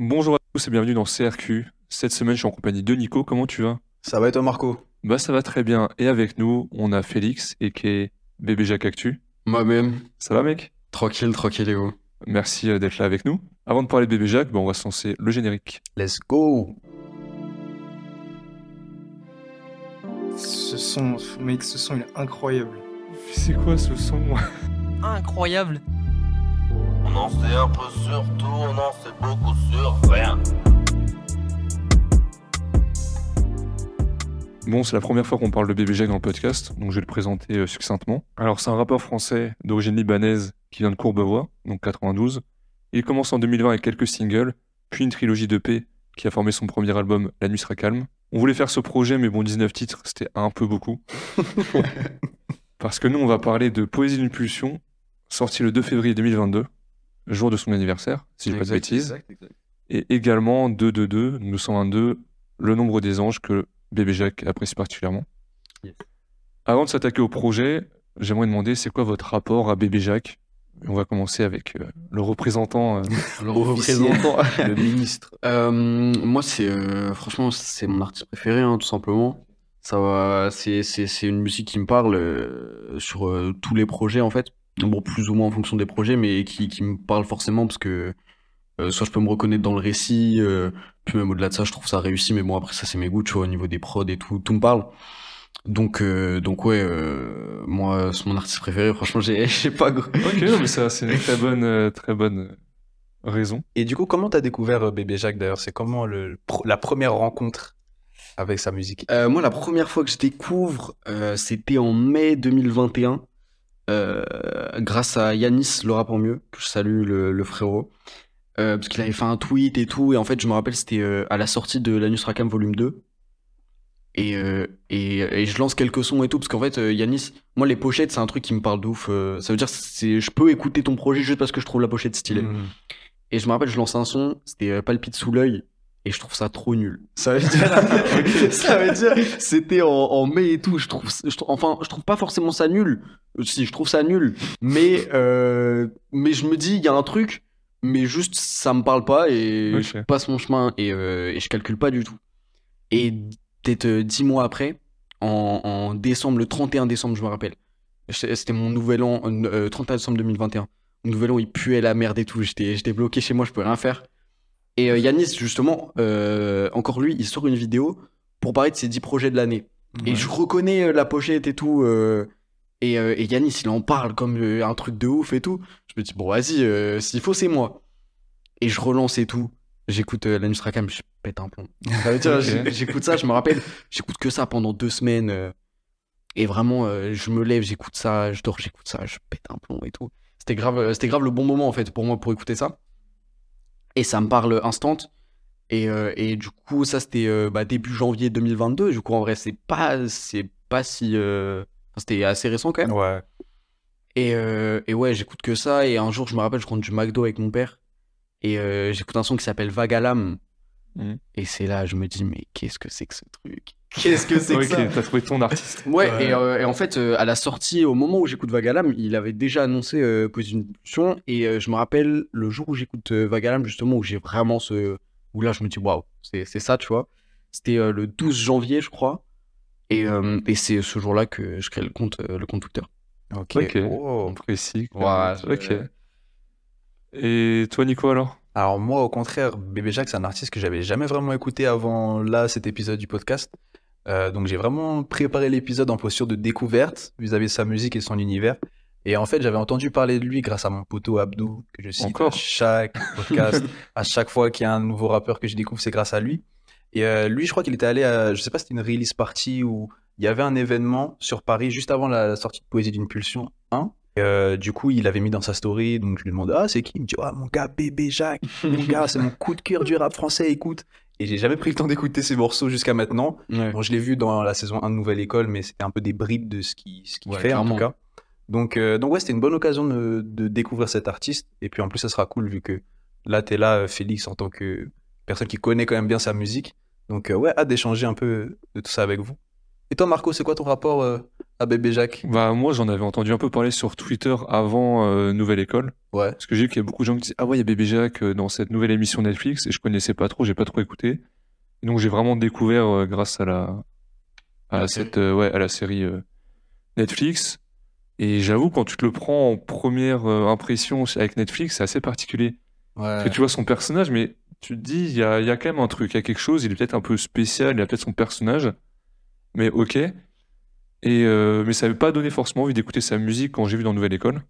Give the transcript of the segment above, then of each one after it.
Bonjour à tous et bienvenue dans CRQ. Cette semaine, je suis en compagnie de Nico. Comment tu vas? Ça va et toi, Marco? Bah, ça va très bien. Et avec nous, on a Félix et qui est Bébé Jacques Actu. Moi-même. Ça va, mec? Tranquille, tranquille, et vous Merci euh, d'être là avec nous. Avant de parler de Bébé Jacques, bah, on va se lancer le générique. Let's go Ce son, mec, ce son il est incroyable. C'est quoi ce son? Incroyable. On en sait un peu sur tout, on en sait beaucoup sur rien. Bon, c'est la première fois qu'on parle de Bébé Jacques dans le podcast, donc je vais le présenter euh, succinctement. Alors, c'est un rappeur français d'origine libanaise qui vient de Courbevoie, donc 92. Il commence en 2020 avec quelques singles, puis une trilogie d'EP qui a formé son premier album La nuit sera calme. On voulait faire ce projet, mais bon, 19 titres, c'était un peu beaucoup. Parce que nous, on va parler de Poésie d'une pulsion, sorti le 2 février 2022, jour de son anniversaire, si je dis pas de bêtises. Et également 222, 222, Le nombre des anges que Bébé Jacques apprécie particulièrement. Yes. Avant de s'attaquer au projet, j'aimerais demander c'est quoi votre rapport à Bébé Jacques? On va commencer avec euh, le représentant. euh, Le représentant. Le ministre. Euh, moi, c'est euh, franchement, c'est mon artiste préféré, hein, tout simplement. Ça c'est c'est c'est une musique qui me parle sur tous les projets en fait. Bon, plus ou moins en fonction des projets, mais qui qui me parle forcément parce que euh, soit je peux me reconnaître dans le récit, euh, puis même au-delà de ça, je trouve ça réussi. Mais bon, après ça, c'est mes goûts, tu vois, au niveau des prods et tout, tout me parle. Donc euh, donc ouais, euh, moi, c'est mon artiste préféré. Franchement, j'ai j'ai pas gros. Ok, non, mais ça, c'est une très bonne, très bonne raison. Et du coup, comment t'as découvert Bébé Jacques d'ailleurs? C'est comment le, la première rencontre avec sa musique? Euh, moi, la première fois que je découvre, euh, c'était en mai 2021, euh, grâce à Yanis, le rappeur mieux, que je salue, le, le frérot. Euh, parce qu'il avait fait un tweet et tout, et en fait, je me rappelle, c'était euh, à la sortie de Lanus Rakam volume 2. Et, et, et je lance quelques sons et tout, parce qu'en fait, Yanis, moi, les pochettes, c'est un truc qui me parle de ouf. ça veut dire, c'est, je peux écouter ton projet juste parce que je trouve la pochette stylée. Mhm. Et je me rappelle, je lance un son, c'était Palpite sous l'œil, et je trouve ça trop nul. Ça veut dire, ça veut dire, c'était en, en mai et tout. Je trouve, je enfin, je trouve pas forcément ça nul. Euh, Si, je trouve ça nul, mais euh, mais je me dis, il y a un truc, mais juste ça me parle pas et je passe mon chemin et, euh, et je calcule pas du tout. Et peut-être euh, dix mois après, en, en décembre, le 31 décembre, je me rappelle, C'était c'était mon nouvel an, euh, 31 décembre 2021. Mon nouvel an, il puait la merde et tout. J'étais j'étais bloqué chez moi, je pouvais rien faire. Et euh, Yanis, justement, euh, encore lui, il sort une vidéo pour parler de ses 10 projets de l'année. Et je reconnais euh, la pochette et tout. euh, et, et Yanis, il en parle comme un truc de ouf et tout. Je me dis, bon, vas-y, s'il faut, c'est moi. Et je relance et tout. J'écoute euh, Lanus Rakam, je pète un plomb. Ça veut dire, Ok. j'ai- j'écoute ça, je me rappelle, j'écoute que ça pendant deux semaines. et vraiment, je me lève, j'écoute ça, je dors, j'écoute ça, je pète un plomb et tout. C'était grave, c'était grave le bon moment en fait pour moi pour écouter ça. Et ça me parle instant. Et, euh, et du coup, ça c'était euh, bah, début janvier 2022. Du coup, en vrai, c'est pas, c'est pas si. euh, enfin, c'était assez récent quand même. Ouais. Et, et ouais, j'écoute que ça. Et un jour, je me rappelle, je rentre du McDo avec mon père. Et j'écoute un son qui s'appelle Vagalam. Mhm. Et c'est là, je me dis, mais qu'est-ce que c'est que ce truc? Qu'est-ce que c'est que Ok, ça? t'as trouvé ton artiste. Ouais, Ouais. Et, euh, et en fait, euh, à la sortie, au moment où j'écoute Vagalam, il avait déjà annoncé euh, pulsion. Et euh, je me rappelle le jour où j'écoute euh, Vagalam, justement, où j'ai vraiment ce. Où là, je me dis, waouh, c'est c'est ça, tu vois. C'était euh, le 12 janvier, je crois. Et, euh, et c'est ce jour-là que je crée le compte, euh, le compte Twitter. Ok. Ok. Oh. Précis. Ouais, Ok. Et toi, Nico, alors? Alors moi, au contraire, Bébé Jacques, c'est un artiste que j'avais jamais vraiment écouté avant là, cet épisode du podcast. Euh, donc j'ai vraiment préparé l'épisode en posture de découverte vis-à-vis de sa musique et son univers. Et en fait, j'avais entendu parler de lui grâce à mon poteau Abdou, que je cite Encore à chaque podcast. à chaque fois qu'il y a un nouveau rappeur que je découvre, c'est grâce à lui. Et euh, lui, je crois qu'il était allé à, je sais pas, si c'était une release party où il y avait un événement sur Paris juste avant la sortie de Poésie d'une Pulsion 1. Et, euh, du coup, il avait mis dans sa story, donc je lui demande Ah, c'est qui? Il me dit Ah, mon gars, bébé Jacques, mon gars, c'est mon coup de cœur du rap français, écoute. Et j'ai jamais pris le temps d'écouter ses morceaux jusqu'à maintenant. Ouais. Bon, je l'ai vu dans la saison 1 de Nouvelle École, mais c'était un peu des bribes de ce qu'il ce qu'il Ouais, fait en tout cas. Donc, euh, donc ouais, c'était une bonne occasion de, de découvrir cet artiste. Et puis en plus, ça sera cool vu que là, t'es là, euh, Félix, en tant que personne qui connaît quand même bien sa musique. Donc euh, ouais, hâte d'échanger un peu de tout ça avec vous. Et toi, Marco, c'est quoi ton rapport euh, à Bébé Jacques? Bah, moi, j'en avais entendu un peu parler sur Twitter avant euh, Nouvelle École. Ouais. Parce que j'ai vu qu'il y a beaucoup de gens qui disaient Ah ouais, il y a Bébé Jacques euh, dans cette nouvelle émission Netflix. Et je connaissais pas trop, j'ai pas trop écouté. Et donc, j'ai vraiment découvert euh, grâce à la, à cette, ouais, à la série Netflix. Et j'avoue, quand tu te le prends en première impression avec Netflix, c'est assez particulier. Parce que Ouais. tu vois son personnage, mais tu te dis, il y a, y a quand même un truc, il y a quelque chose, il est peut-être un peu spécial, il a peut-être son personnage, mais ok. Et, euh, mais ça n'avait pas donné forcément envie d'écouter sa musique quand j'ai vu dans Nouvelle École.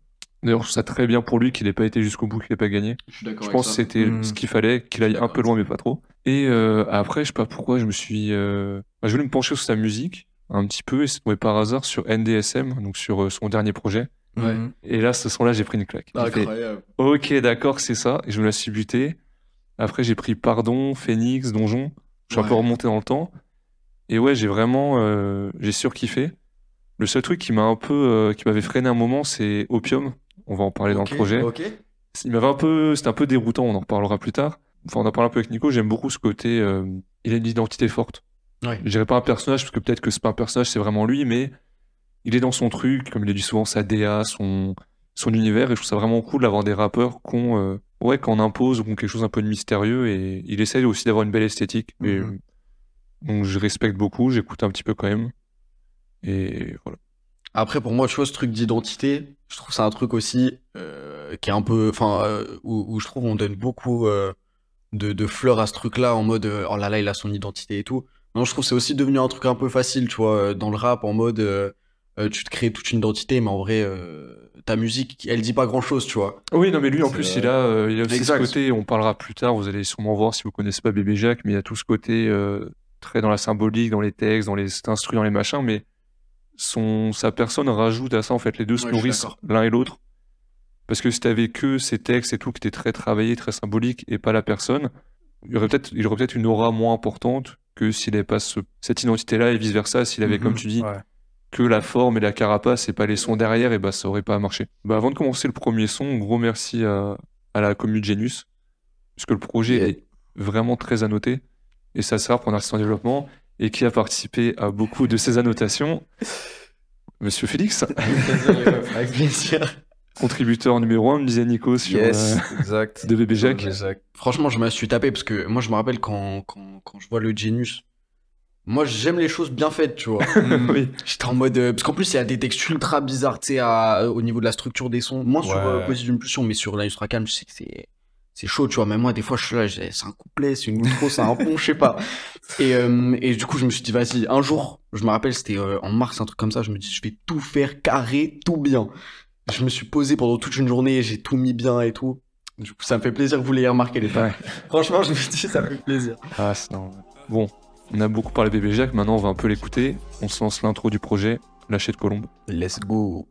D'ailleurs, je trouve ça très bien pour lui qu'il n'ait pas été jusqu'au bout, qu'il n'ait pas gagné. Je suis d'accord Je avec pense que c'était Mm. ce qu'il fallait, qu'il aille un peu loin, mais pas trop. Et euh, après, je sais pas pourquoi, je me suis. euh, bah, je voulais me pencher sur sa musique un petit peu, et c'est tombé par hasard sur NDSM, donc sur euh, son dernier projet. Ouais. Mhm. Et là, ce son-là, j'ai pris une claque. Fait, Incroyable. Ok, d'accord, c'est ça. Et je me la suis buté. Après, j'ai pris Pardon, Phoenix, Donjon. Je suis un peu remonté dans le temps. Et ouais, j'ai vraiment, euh, j'ai surkiffé. Le seul truc qui m'a un peu, euh, qui m'avait freiné un moment, c'est Opium. On va en parler dans le projet. Ok. Il m'avait un peu, c'était un peu déroutant. On en reparlera plus tard. Enfin, on en parle un peu avec Nico. J'aime beaucoup ce côté. euh, il a une identité forte. Ouais. Je dirais pas un personnage parce que peut-être que c'est pas un personnage, c'est vraiment lui, mais il est dans son truc, comme il a dit souvent, sa DA, son, son univers, et je trouve ça vraiment cool d'avoir des rappeurs qu'on euh, ouais, qu'on impose ou qu'on quelque chose un peu de mystérieux, et il essaye aussi d'avoir une belle esthétique. Mhm. Donc je respecte beaucoup, j'écoute un petit peu quand même. Et voilà. Après, pour moi, tu vois, ce truc d'identité, je trouve c'est un truc aussi euh, qui est un peu. Enfin, euh, où, où je trouve on donne beaucoup euh, de, de fleurs à ce truc-là en mode oh là là, il a son identité et tout. Non, je trouve que c'est aussi devenu un truc un peu facile, tu vois, dans le rap, en mode tu te crées toute une identité, mais en vrai, ta musique, elle dit pas grand-chose, tu vois. Oui, non, mais lui, en plus, il a, il a aussi Exact. ce côté, on parlera plus tard, vous allez sûrement voir si vous connaissez pas Bébé Jacques, mais il y a tout ce côté très dans la symbolique, dans les textes, dans les instrus, dans les machins, mais son, sa personne rajoute à ça, en fait, les deux se Ouais, nourrissent l'un et l'autre. Parce que si t'avais que ces textes et tout qui étaient très travaillés, très symboliques, et pas la personne, il y aurait peut-être, il aurait peut-être une aura moins importante que s'il n'avait pas ce- cette identité-là, et vice-versa, s'il avait, Mhm, comme tu dis, ouais. que la forme et la carapace et pas les sons derrière, et bah ça aurait pas marché. Bah avant de commencer le premier son, gros merci à, à la commune Genius, puisque le projet Yeah. est vraiment très annoté, et ça sert pour un artiste en développement, et qui a participé à beaucoup de ces annotations. Monsieur Félix, Avec plaisir. contributeur numéro un, me disait Nico sur Yes, euh, exact. de Bébé Jacques. Jacques. Franchement, je me suis tapé parce que moi, je me rappelle quand, quand, quand je vois le Genius. Moi, j'aime les choses bien faites, tu vois. oui. J'étais en mode. euh, parce qu'en plus, il y a des textes ultra bizarres, tu sais, à- au niveau de la structure des sons. Moins sur Ouais. euh, Poésie d'une pulsion, mais sur la Ultra Calme, je sais que c'est. C'est chaud, tu vois. Même moi, des fois, je suis là, c'est un couplet, c'est une outro, c'est un pont, je sais pas. Et, euh, et du coup, je me suis dit, vas-y, un jour, je me rappelle, c'était euh, en mars, un truc comme ça, je me dis, je vais tout faire carré, tout bien. Je me suis posé pendant toute une journée, j'ai tout mis bien et tout. Du coup, ça me fait plaisir que vous l'ayez remarqué, les frères. Franchement, je me dis, ça me fait plaisir. Ah, c'est non. Bon, on a beaucoup parlé de Bébé Jacques, maintenant on va un peu l'écouter. On se lance l'intro du projet, Lâcher de Colombe. Let's go.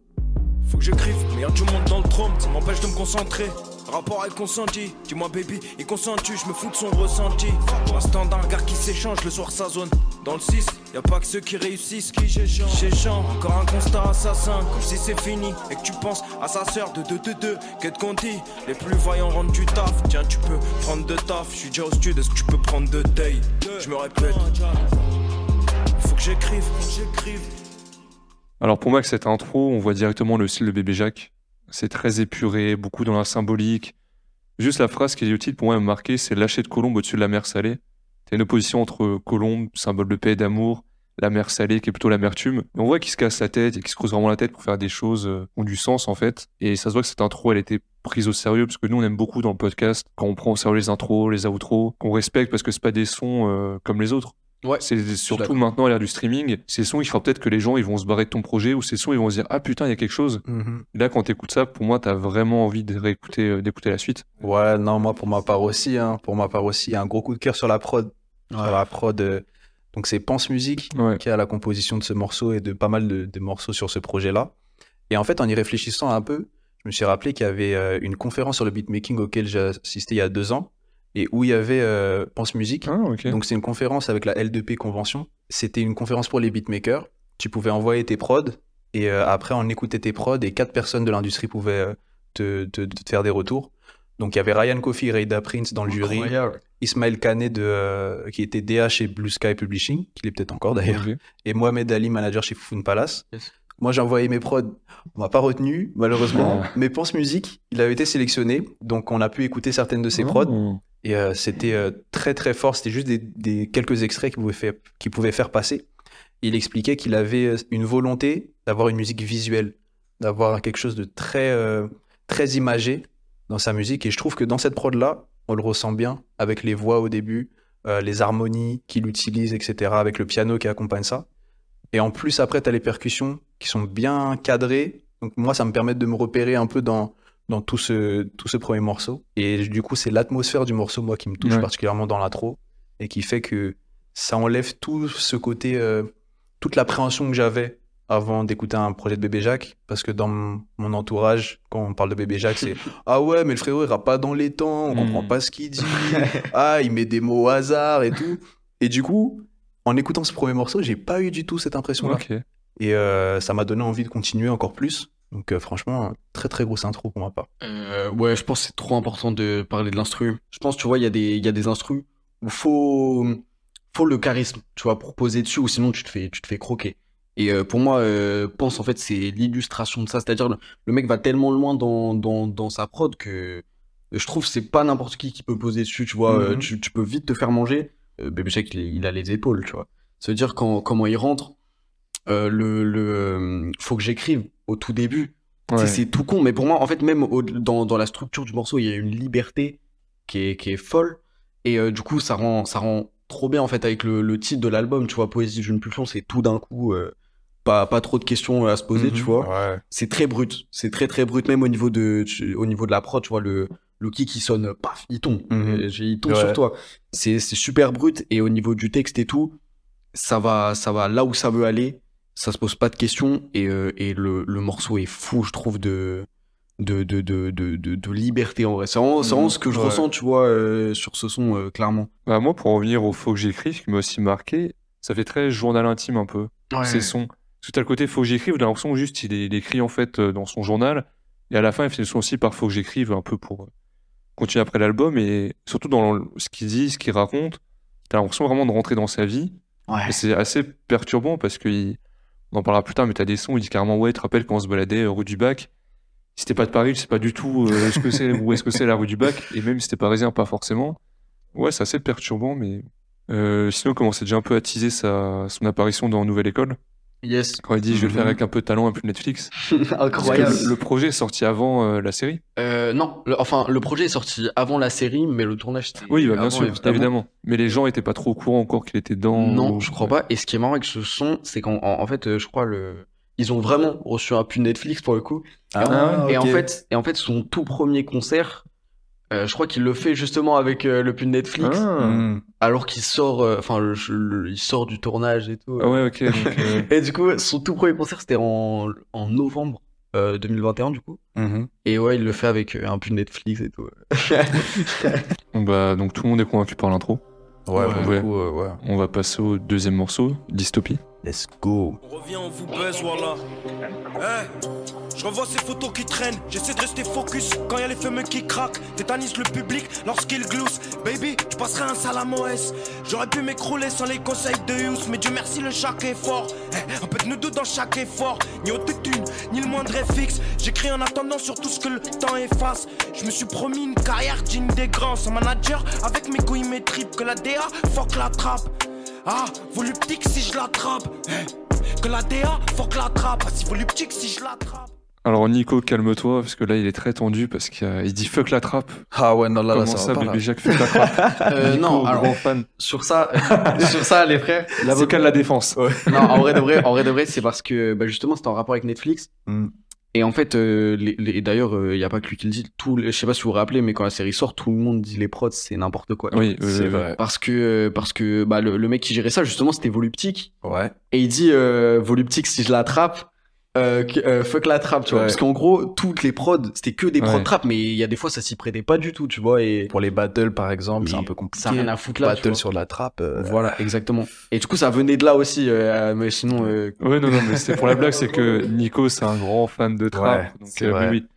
Faut que j'écrive, y'a du monde dans le trompe, ça m'empêche de me concentrer. Rapport avec consenti, dis-moi baby, il consent-tu, je me fous de son ressenti. Instant d'un regard qui s'échange, le soir ça zone. Dans le 6, y a pas que ceux qui réussissent, qui j'échange. Encore un constat assassin, comme si c'est fini et que tu penses à sa sœur de 2 2 2 Qu'est-ce qu'on dit? Les plus vaillants rendent du taf. Tiens, tu peux prendre de taf, je suis déjà au studio, est-ce que tu peux prendre de day Je me répète, faut que j'écrive, j'écrive. Alors pour moi, avec cette intro, on voit directement le style de Bébé Jacques. C'est très épuré, beaucoup dans la symbolique. Juste la phrase qui est utile pour moi à me marquer, c'est lâcher de colombe au-dessus de la mer salée. T'as une opposition entre colombe, symbole de paix et d'amour, la mer salée qui est plutôt l'amertume. On voit qu'il se casse la tête et qu'il se creuse vraiment la tête pour faire des choses euh, qui ont du sens en fait. Et ça se voit que cette intro, elle était prise au sérieux parce que nous, on aime beaucoup dans le podcast quand on prend au sérieux les intros, les outros, qu'on respecte parce que c'est pas des sons euh, comme les autres. Ouais. C'est surtout maintenant à l'ère du streaming, ces sons, il fera peut-être que les gens ils vont se barrer de ton projet ou ces sons ils vont se dire ah putain il y a quelque chose. Mhm. Là quand t'écoutes ça, pour moi t'as vraiment envie de réécouter, euh, d'écouter la suite. Ouais, non, moi pour ma part aussi, hein, pour ma part aussi, un gros coup de cœur sur la prod. Sur la prod, euh, donc c'est Pense Musique Ouais. qui a la composition de ce morceau et de pas mal de, de morceaux sur ce projet-là. Et en fait, en y réfléchissant un peu, je me suis rappelé qu'il y avait euh, une conférence sur le beatmaking auquel j'ai assisté il y a deux ans et où il y avait euh, Pense Musique. Ah. Donc c'est une conférence avec la L2P Convention. C'était une conférence pour les beatmakers. Tu pouvais envoyer tes prods et euh, après on écoutait tes prods et quatre personnes de l'industrie pouvaient euh, te, te- te faire des retours. Donc il y avait Ryan Coffey Reda Prince dans le jury. Incroyable. Ismaël Kané de, euh, qui était DA chez Blue Sky Publishing, qui est peut-être encore d'ailleurs, et Mohamed Ali, manager chez Fufun Palace. Yes. Moi, j'ai envoyé mes prods. On m'a pas retenu, malheureusement. Mais Pense Musique, il avait été sélectionné. Donc, on a pu écouter certaines de ses prods. Oh. Et euh, c'était euh, très, très fort. C'était juste des, quelques extraits qu'il pouvait, faire, passer. Il expliquait qu'il avait euh, une volonté d'avoir une musique visuelle, d'avoir quelque chose de très, très imagé dans sa musique. Et je trouve que dans cette prod-là, on le ressent bien avec les voix au début, les harmonies qu'il utilise, etc., avec le piano qui accompagne ça. Et en plus, après, tu as les percussions qui sont bien cadrées. Donc, moi, ça me permet de me repérer un peu dans, dans tout, ce, tout ce premier morceau. Et du coup, c'est l'atmosphère du morceau, moi, qui me touche Ouais. particulièrement dans l'intro et qui fait que ça enlève tout ce côté, euh, toute l'appréhension que j'avais avant d'écouter un projet de Bébé Jacques. Parce que dans mon entourage, quand on parle de Bébé Jacques, c'est Ah ouais, mais le frérot, il rappe pas dans les temps, on Mm. comprend pas ce qu'il dit. ah, il met des mots au hasard et tout. Et du coup, en écoutant ce premier morceau, j'ai pas eu du tout cette impression-là. Et euh, ça m'a donné envie de continuer encore plus. Donc euh, franchement, très très grosse intro pour ma part. Euh, ouais, je pense que c'est trop important de parler de l'instru. Je pense, tu vois, il y a des, il y a des instrus où faut, faut le charisme, tu vois, pour poser dessus, ou sinon tu te fais, tu te fais croquer. Et euh, pour moi, pense en fait, c'est l'illustration de ça. C'est-à-dire, le, le mec va tellement loin dans, dans, dans sa prod que je trouve que c'est pas n'importe qui qui peut poser dessus, tu vois. Mhm. tu, tu peux vite te faire manger. Euh, Baby Shake, il, il a les épaules, tu vois. Ça veut dire quand, comment il rentre, euh, le, le, euh, faut que j'écrive au tout début. Ouais. C'est tout con, mais pour moi, en fait, même au- dans, dans la structure du morceau, il y a une liberté qui est, qui est folle. Et euh, du coup, ça rend, ça rend trop bien, en fait, avec le, le titre de l'album. Tu vois, Poésie d'une pulsion, c'est tout d'un coup, euh, pas, pas trop de questions à se poser, tu Mhm. vois. Ouais. C'est très brut. C'est très, très brut, même au niveau de, tu- au niveau de la prod, tu vois, le, le kick qui sonne, paf, il tombe. Mhm. Il tombe Ouais. sur toi. C'est c'est super brut. Et au niveau du texte et tout, ça va, ça va là où ça veut aller. Ça se pose pas de questions. Et, euh, et le, le morceau est fou, je trouve, de, de, de, de, de, liberté en vrai. C'est vraiment, vraiment ce que je Ouais. ressens, tu vois, euh, sur ce son, euh, clairement. Bah, moi, pour revenir au Faut que j'écrive, qui m'a aussi marqué, ça fait très journal intime un peu. Ces sons. Parce que t'as le côté Faut que j'écrive, j'ai l'impression juste il, écrit en fait dans son journal. Et à la fin, il fait le son aussi par Faut que j'écrive, un peu pour continuer après l'album. Et surtout dans ce qu'il dit, ce qu'il raconte, t'as l'impression vraiment de rentrer dans sa vie. Ouais. C'est assez perturbant parce que il- on en parlera plus tard, mais t'as des sons où il dit carrément Ouais, tu te rappelles quand on se baladait euh, rue du Bac? Si t'es pas de Paris, je sais pas du tout euh, ce que où est-ce que c'est la rue du Bac. Et même si t'es parisien, pas forcément. Ouais, c'est assez perturbant, mais. Euh, sinon, il commençait déjà un peu à teaser sa, son apparition dans Nouvelle École? Yes. Quand il dit je vais le faire Mhm. avec un peu de talent, un peu de Netflix. Incroyable. le, le projet est sorti avant euh, la série. Euh, non, le- enfin, le projet est sorti avant la série, mais le tournage, Oui, bah, bien avant, sûr, évidemment. Mais les gens étaient pas trop au courant encore qu'il était dans. Non, je crois pas. Et ce qui est marrant avec ce son, c'est qu'en en, en fait, euh, je crois le, ils ont vraiment reçu un pub Netflix pour le coup. Ah, Et en fait, et en fait, son tout premier concert, euh, je crois qu'il le fait justement avec euh, le pub Netflix, Ah. Mm. alors qu'il sort, euh, enfin, il sort du tournage et tout. Ah ouais, ok. donc, euh, Et du coup, son tout premier concert, c'était en, en novembre euh, 2021 du coup. Mhm. Et ouais, il le fait avec euh, un pub Netflix et tout. bah, donc tout le monde est convaincu par l'intro. Ouais, Ouais. coup, euh, ouais. On va passer au deuxième morceau, Dystopie. Let's go. On revient, on vous baise, voilà. Je revois ces photos qui traînent. J'essaie de rester focus quand y a les fameux qui craquent. Tétanise le public lorsqu'il glousse. Baby, je passerai un salam OS. J'aurais pu m'écrouler sans les conseils de Yous. Mais Dieu merci, le chaque effort. Eh, un peu de nous deux dans chaque effort. Ni autotune, ni le moindre fixe. J'écris en attendant sur tout ce que le temps efface. Je me suis promis une carrière digne des grands. Sans manager, avec mes couilles, mes tripes. Que la DA, fuck la trappe. Ah, voluptique si je l'attrape. Eh, que la DA, fuck la trappe. Ah, si voluptique si je l'attrape. Alors, Nico, calme-toi, parce que là, il est très tendu, parce qu'il il dit fuck la trappe. Ah ouais, non, là, là, Comment ça, ça, va pas, bébé là. Jacques fuck la trappe Euh, Nico, non, alors grand fan. sur ça, sur ça, les frères. L'avocat de la défense. Non, en vrai de vrai, en vrai de vrai, c'est parce que bah, justement c'était en rapport avec Netflix. Mm. Et en fait, euh, les, les- d'ailleurs, il y a pas que lui qui le dit. Tout, je sais pas si vous vous rappelez, mais quand la série sort, tout le monde dit les prods, c'est n'importe quoi. Oui, euh, C'est vrai. Parce que euh, parce que bah, le, le mec qui gérait ça justement, c'était Voluptique. Ouais. Et il dit euh, Voluptique, si je l'attrape, euh, que- euh, fuck la trappe, tu vois. Ouais. Parce qu'en gros, toutes les prods, c'était que des prods Ouais. trap, mais il y a des fois ça s'y prêtait pas du tout, tu vois. Et Pour les battles, par exemple, c'est un peu compliqué. ça a rien à foutre là. Battle sur la trappe. euh, Voilà, exactement. Et du coup, ça venait de là aussi, euh, mais sinon. euh, Ouais, non, non, mais c'est pour la blague, c'est que Nico, c'est un grand fan de trap. Ouais, donc, c'est euh, vrai. oui, oui.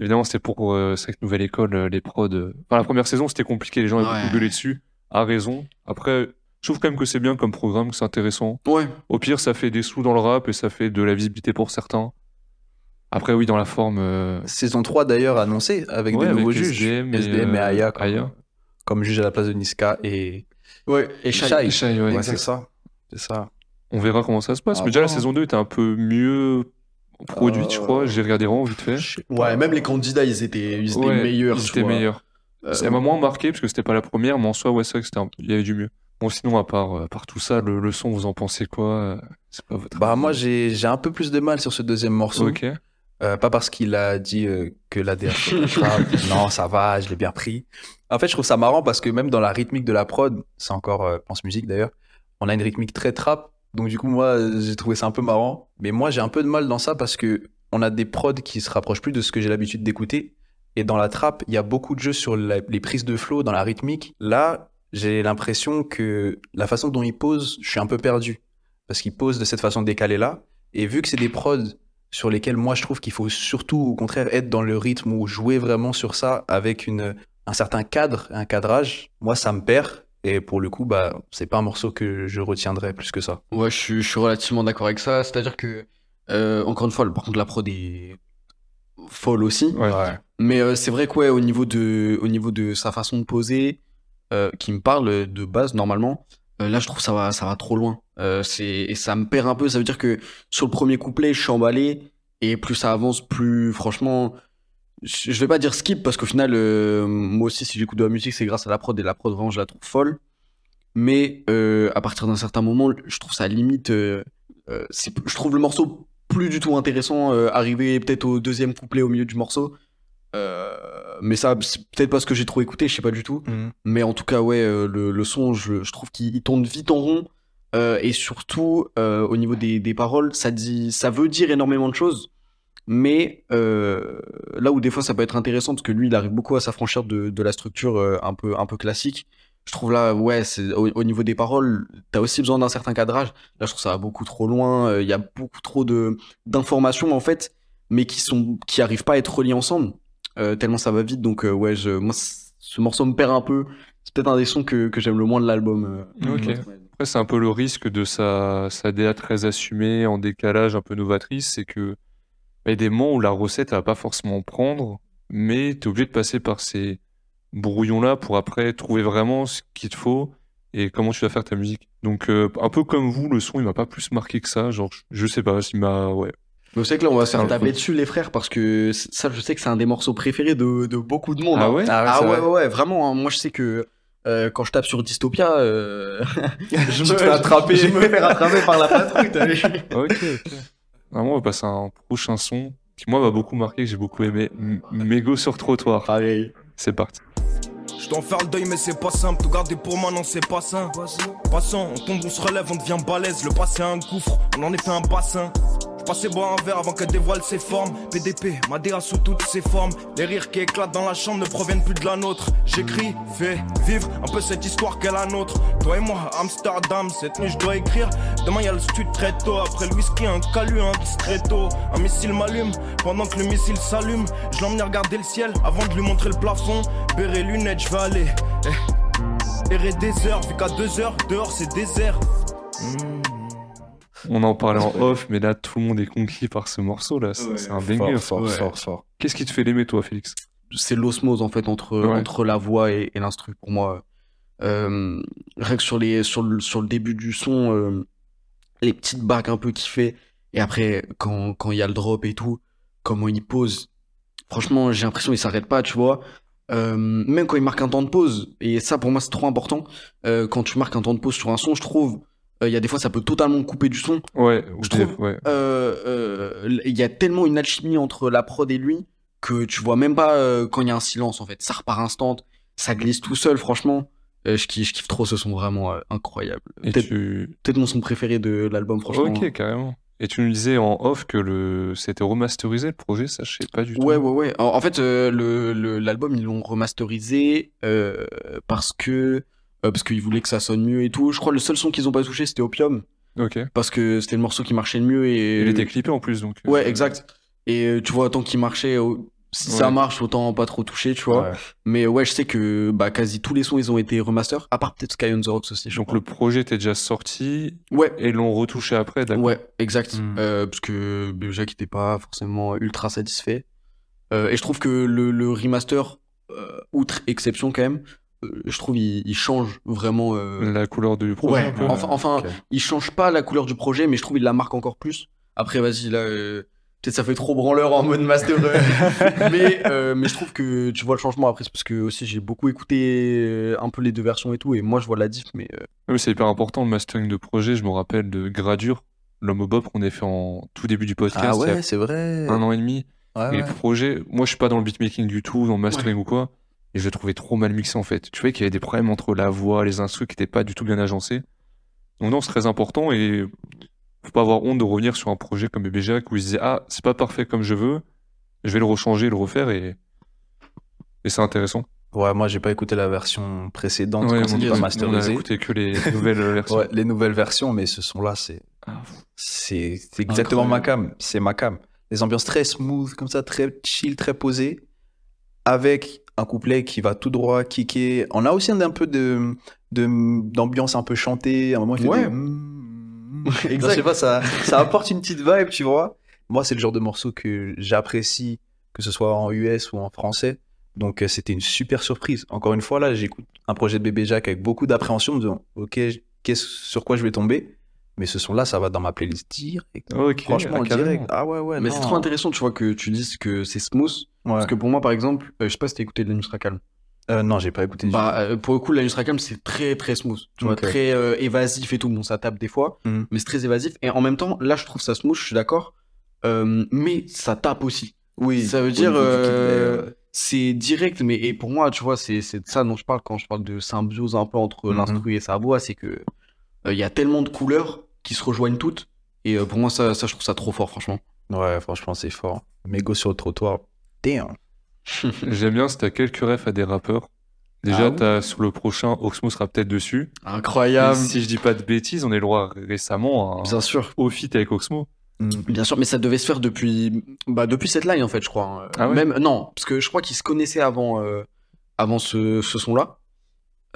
Évidemment, c'était pour euh, cette nouvelle école, les prods. Enfin, la première saison, c'était compliqué, les gens avaient Ouais. beaucoup gueulé dessus, à raison. Après, je trouve quand même que c'est bien comme programme, que c'est intéressant. Ouais. Au pire, ça fait des sous dans le rap et ça fait de la visibilité pour certains. Après, oui, dans la forme. euh, Saison 3 d'ailleurs annoncée avec ouais, des nouveaux avec juges. SDM et, SDM et euh, Aya, comme, Aya. comme juge à la place de Niska et Ouais. Et Shai. Shai. Et Shai, ouais. Ouais, c'est ça. C'est ça. On verra comment ça se passe. Mais déjà, la saison 2 était un peu mieux produite, je Euh, crois. J'ai regardé vraiment vite fait. Ouais, même les candidats, ils étaient, ils étaient Ouais, meilleurs. Ils étaient meilleurs. Euh, Ça m'a moins marqué parce que c'était pas la première, mais en soi, ouais, c'est vrai que c'était un- il y avait du mieux. Bon, sinon, à part, à part tout ça, le, le son, vous en pensez quoi euh, C'est pas votre. Bah moi j'ai j'ai un peu plus de mal sur ce deuxième morceau. Ok. Euh, pas parce qu'il a dit euh, que la non, ça va, je l'ai bien pris. En fait, je trouve ça marrant parce que même dans la rythmique de la prod, c'est encore euh, Pense Musique d'ailleurs, on a une rythmique très trap. Donc du coup, moi, euh, j'ai trouvé ça un peu marrant. Mais moi, j'ai un peu de mal dans ça parce que on a des prods qui se rapprochent plus de ce que j'ai l'habitude d'écouter. Et dans la trap, il y a beaucoup de jeux sur la- les prises de flow, dans la rythmique. Là, j'ai l'impression que la façon dont il pose, je suis un peu perdu. Parce qu'il pose de cette façon décalée-là. Et vu que c'est des prods sur lesquels moi je trouve qu'il faut surtout au contraire être dans le rythme ou jouer vraiment sur ça avec une, un certain cadre, un cadrage, moi ça me perd. Et pour le coup, bah, c'est pas un morceau que je retiendrai plus que ça. Ouais, je suis, je suis relativement d'accord avec ça. C'est-à-dire que, euh, encore une fois, par contre, la prod est folle aussi. Ouais. Mais euh, c'est vrai que, ouais, au niveau de, au niveau de sa façon de poser, euh, qui me parle de base, normalement, euh, là, je trouve ça va, ça va trop loin. Euh, et ça me perd un peu. Ça veut dire que sur le premier couplet, je suis emballé. Et plus ça avance, plus, franchement, je vais pas dire skip parce qu'au final, euh, moi aussi, si j'écoute de la musique, c'est grâce à la prod. Et la prod, vraiment, je la trouve folle. Mais à partir d'un certain moment, je trouve ça limite. je trouve le morceau plus du tout intéressant. arriver peut-être au deuxième couplet au milieu du morceau. Mais ça, c'est peut-être parce que j'ai trop écouté, je sais pas du tout. Mais en tout cas, ouais, euh, le, le son, je, je trouve qu'il il tourne vite en rond. Euh, et surtout, euh, au niveau des, des paroles, ça, dit, ça veut dire énormément de choses. Mais euh, là où des fois ça peut être intéressant, parce que lui, il arrive beaucoup à s'affranchir de, de la structure un, peu, un peu classique. Je trouve là, ouais, c'est, au, au niveau des paroles, t'as aussi besoin d'un certain cadrage. Là, je trouve ça va beaucoup trop loin. Il y a beaucoup trop de, d'informations, en fait, mais qui sont qui arrivent pas à être reliées ensemble. Euh, tellement ça va vite. Donc, euh, ouais, je, moi, ce morceau me perd un peu. C'est peut-être un des sons que, que j'aime le moins de l'album. euh. Ok. Après, c'est un peu le risque de sa, sa DA très assumée, en décalage, un peu novatrice, c'est que bah, il y a des moments où la recette, elle va pas forcément prendre, mais tu es obligé de passer par ces brouillons-là pour après trouver vraiment ce qu'il te faut et comment tu vas faire ta musique. Donc, euh, un peu comme vous, le son, il m'a pas plus marqué que ça. Genre, je, je sais pas, il m'a. Ouais. Mais vous savez que là, on va se faire un taper dessus, les frères, parce que ça, je sais que c'est un des morceaux préférés de, de beaucoup de monde. Ah hein. ouais? Ah ouais, Ah ouais, vrai. ouais, ouais, vraiment. hein. Moi, je sais que euh, quand je tape sur Dystopia, euh, je, te fais attraper. je me fais rattraper par la patrouille, t'as vu Ok, ok. Vraiment, on va passer à un prochain son qui, moi, m'a beaucoup marqué, que j'ai beaucoup aimé. M- Mégo sur trottoir. Pareil. C'est parti. Je dois en faire le deuil, mais c'est pas simple. Tout garder pour moi, non, c'est pas sain. Passant, on tombe, on se relève, on devient balèze. Le passé a un gouffre, on en est fait un bassin. Passais boire un verre avant qu'elle dévoile ses formes. PDP, Madéa sous toutes ses formes. Les rires qui éclatent dans la chambre ne proviennent plus de la nôtre. J'écris, fais vivre un peu cette histoire qu'est la nôtre. Toi et moi, Amsterdam, cette nuit je dois écrire. Demain y a le stud très tôt. Après le whisky, un calu, un ristretto. Un missile m'allume pendant que le missile s'allume. Je l'emmène regarder le ciel avant de lui montrer le plafond. Béret, lunettes, je vais aller. Eh. Des heures, vu qu'à deux heures, dehors c'est désert. On en parlait en off, mais là, tout le monde est conquis par ce morceau-là. C'est c'est un banger. Fort, fort, Ouais. fort, fort. Qu'est-ce qui te fait l'aimer, toi, Félix? C'est l'osmose en fait entre, Ouais. entre la voix et, et l'instru pour moi. Euh, rien que sur, les, sur, le, sur le début du son, euh, les petites bagues un peu qu'il fait, et après quand quand il y a le drop et tout, comment il pose, franchement j'ai l'impression qu'il s'arrête pas, tu vois. Euh, même quand il marque un temps de pause, et ça pour moi c'est trop important, euh, quand tu marques un temps de pause sur un son, je trouve, euh, il y a des fois ça peut totalement couper du son, Ouais, Je des- trouve- ouais. euh, euh, il y a tellement une alchimie entre la prod et lui que tu vois même pas euh, quand il y a un silence en fait. Ça repart instant, ça glisse tout seul, franchement. Euh, je, kiffe, je kiffe trop ce son, vraiment euh, incroyable. Peut-être tu... mon son préféré de l'album, franchement. Ok, carrément. Et tu nous disais en off que le... c'était remasterisé, le projet, ça, je sais pas du tout. Ouais, ouais, ouais. En, en fait, euh, le- le- l'album, ils l'ont remasterisé euh, parce que euh, parce qu'ils voulaient que ça sonne mieux et tout. Je crois que le seul son qu'ils ont pas touché, c'était Opium, Ok. parce que c'était le morceau qui marchait le mieux et Il était clippé en plus, donc. euh, Ouais, exact. Et euh, tu vois, tant qu'il marchait, si Ouais. ça marche, autant pas trop toucher, tu vois. Ouais. Mais ouais, je sais que bah, quasi tous les sons, ils ont été remaster, à part peut-être Sky on the Rocks aussi. Donc crois. le projet était déjà sorti Ouais, et l'ont retouché après, d'accord ouais, exact. Mm. Euh, parce que BBJ n'était pas forcément ultra satisfait. Euh, et je trouve que le, le remaster, euh, outre exception quand même, euh, je trouve il, il change vraiment. euh, La couleur du projet. Ouais, enfin, enfin Ok. il change pas la couleur du projet, mais je trouve il la marque encore plus. Après, vas-y, là, euh, peut-être ça fait trop branleur en mode master. euh, mais, euh, mais je trouve que tu vois le changement après, parce que aussi j'ai beaucoup écouté euh, un peu les deux versions et tout, et moi je vois la diff, mais euh, Oui, c'est hyper important le mastering de projet. Je me rappelle de Gradure, l'homme au bob qu'on a fait en tout début du podcast, Ah ouais, c'est vrai. un an et demi. Ouais, Et ouais. le projet, moi je suis pas dans le beatmaking du tout, dans le mastering ou quoi, et je le trouvais trop mal mixé en fait. Tu vois qu'il y avait des problèmes entre la voix, les instruments qui étaient pas du tout bien agencés. Donc non, c'est très important et faut pas avoir honte de revenir sur un projet comme Jacques où ils se disaient ah c'est pas parfait comme je veux, je vais le rechanger, le refaire et et c'est intéressant. Ouais, moi j'ai pas écouté la version précédente Ouais, quand on, pas a écouté que les nouvelles versions. Ouais, les nouvelles versions, mais ce son-là, c'est Ah, c'est c'est exactement ma cam. C'est ma cam. Des ambiances très smooth, comme ça, très chill, très posées, avec un couplet qui va tout droit, kicker. On a aussi un, un peu de de- d'ambiance un peu chantée. À un moment, il fait Ouais. des mm, mm. Exact. Je sais pas, ça, ça apporte une petite vibe, tu vois. Moi, c'est le genre de morceau que j'apprécie, que ce soit en US ou en français. Donc, euh, c'était une super surprise. Encore une fois, là, j'écoute un projet de Bébé Jacques avec beaucoup d'appréhension, en me disant, OK, qu'est-ce, sur quoi je vais tomber? Mais ce son-là, ça va dans ma playlist direct. Ok, Franchement, ah, direct. Ah ouais, ouais. mais c'est trop intéressant, tu vois, que tu dises que c'est smooth. Ouais. Parce que pour moi, par exemple, euh, je sais pas si t'as écouté de la Nusra Calme. Euh, non, j'ai pas écouté. Bah, euh, pour le coup, la Nusra Calme, c'est très très smooth. Tu vois, Ok. très euh, évasif et tout. Bon, ça tape des fois, Mhm. mais c'est très évasif. Et en même temps, là, je trouve ça smooth, je suis d'accord. Euh, mais ça tape aussi. Oui. Ça veut dire, euh, c'est direct, mais et pour moi, tu vois, c'est c'est de ça dont je parle quand je parle de symbiose un peu entre l'instru et sa voix, c'est que euh, il y a tellement de couleurs qui se rejoignent toutes. Et euh, pour moi, ça, ça, je trouve ça trop fort, franchement. Ouais, franchement, c'est fort. Mégo sur le trottoir. Damn. J'aime bien si t'as quelques refs à des rappeurs. Déjà, Ah oui t'as sur le prochain, Oxmo sera peut-être dessus. Et Incroyable. si je dis pas de bêtises, on est le droit récemment à un Bien sûr, au feat avec Oxmo. Mm. bien sûr, mais ça devait se faire depuis, bah, depuis cette line en fait, je crois. hein. Ah ouais Même non, parce que je crois qu'ils se connaissaient avant, euh, avant ce, ce son-là.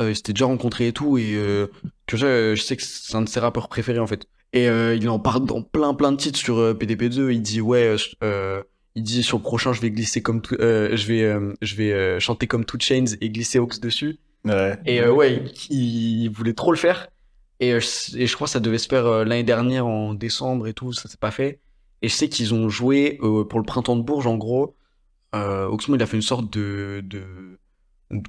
Euh, ils s'étaient déjà rencontrés et tout, et euh, que je, je sais que c'est un de ses rappeurs préférés en fait. Et euh, il en parle dans plein plein de titres sur euh, PDP2. Il dit ouais, euh, euh, il dit sur le prochain je vais glisser comme tout, euh, je vais euh, je vais euh, chanter comme Two Chains et glisser Ox dessus. Ouais. Et euh, ouais, il, il voulait trop le faire. Et, euh, je- et je crois que ça devait se faire euh, l'année dernière en décembre et tout, ça s'est pas fait. Et je sais qu'ils ont joué euh, pour le printemps de Bourges en gros. Euh, Oxmo il a fait une sorte de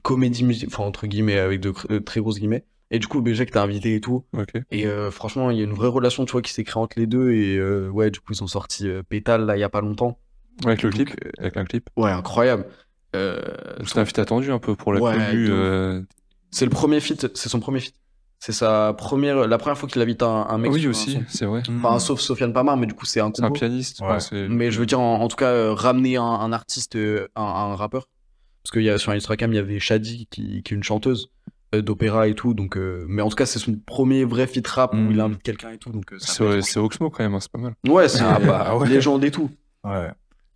comédie musicale, enfin entre guillemets, avec de, très grosses guillemets. Et du coup, BG que t'as invité et tout. Et euh, franchement, il y a une vraie relation, tu vois, qui s'est créée entre les deux. Et euh, ouais, du coup, ils ont sorti euh, Pétale là il y a pas longtemps. Avec le Donc, clip. euh, Avec un clip. Ouais, incroyable. Euh, C'est un feat attendu un peu pour la Ouais, commu. euh, c'est le premier feat, c'est son premier feat. C'est sa première, la première fois qu'il invite un, un mec. Oui, aussi, c'est vrai. Enfin, sauf Sofiane Pamar, mais du coup, c'est un C'est un pianiste. Ouais. enfin, c'est- Mais je veux dire, en, en tout cas, euh, ramener un, un artiste, euh, un, un rappeur. Parce qu'il y a sur Instagram, il y avait Shadi, qui, qui est une chanteuse euh, d'opéra et tout. Donc, euh, mais en tout cas, c'est son premier vrai feat rap où il invite quelqu'un et tout. Donc, euh, C'est Oxmo quand même, hein, c'est pas mal. Ouais, c'est Ah bah, ouais. légende et tout. Ouais.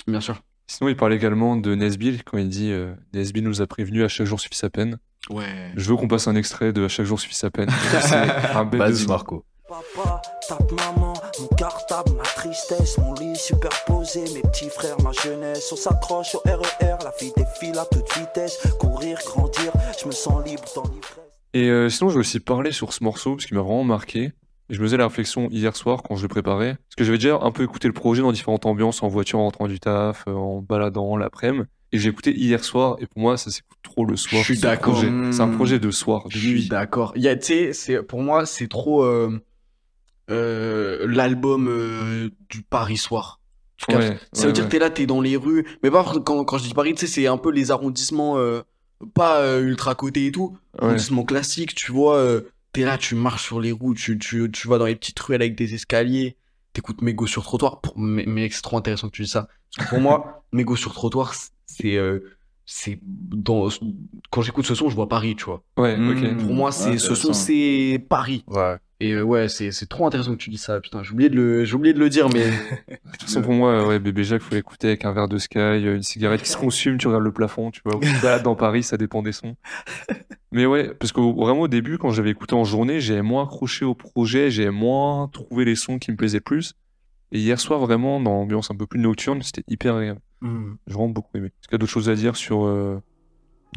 Bien sûr. Sinon, il parle également de Nesbill quand il dit euh, Nesbill nous a prévenu à chaque jour suffit sa peine. Ouais. Je veux qu'on passe un extrait de à chaque jour suffit sa peine. c'est un. Marco. Papa, tape maman, mon cartable, ma tristesse, mon lit superposé, mes petits frères, ma jeunesse. On s'accroche au RER, la vie défile à toute vitesse. Courir, grandir, je me sens libre dans l'ivresse. Et euh, sinon, je vais aussi parler sur ce morceau parce qu'il m'a vraiment marqué. Et je me faisais la réflexion hier soir quand je le préparais. Parce que j'avais déjà un peu écouté le projet dans différentes ambiances, en voiture, en rentrant du taf, euh, en baladant l'après-midi. Et j'ai écouté hier soir, et pour moi, ça s'écoute trop le soir. Je suis d'accord. projet. C'est un Mmh. projet de soir, de Je suis nuit. d'accord. Il y a, tu sais, pour moi, c'est trop euh, l'album euh, du Paris soir. Ouais, Ça ouais, veut dire ouais. que t'es là, t'es dans les rues. Mais pas quand, quand je dis Paris, tu sais, c'est un peu les arrondissements, euh, pas euh, ultra cotés et tout. Ouais. Arrondissements classiques, tu vois. euh, t'es là, tu marches sur les routes, tu, tu, tu vas dans les petites ruelles avec des escaliers. T'écoutes Mégo sur trottoir. Pour, mais, mais c'est trop intéressant que tu dis ça. Parce que pour moi, Mégo sur trottoir, c'est. euh, c'est dans quand j'écoute ce son je vois Paris tu vois Ouais, Mmh. ok. pour moi c'est ce son c'est Paris Ouais. Et euh, ouais, c'est c'est trop intéressant que tu dis ça. Putain, j'ai oublié de le, j'ai oublié de le dire, mais De toute façon, pour moi, euh, ouais, Bébé Jacques, faut l'écouter avec un verre de Sky, euh, une cigarette qui se consume, tu regardes le plafond, tu vois, dans Paris, ça dépend des sons. Mais ouais, parce que vraiment au début, quand j'avais écouté en journée, j'avais moins accroché au projet, j'avais moins trouvé les sons qui me plaisaient plus. Et hier soir, vraiment, dans l'ambiance un peu plus nocturne, c'était hyper agréable. Hmm. J'ai vraiment beaucoup aimé. Est-ce qu'il y a d'autres choses à dire sur... euh,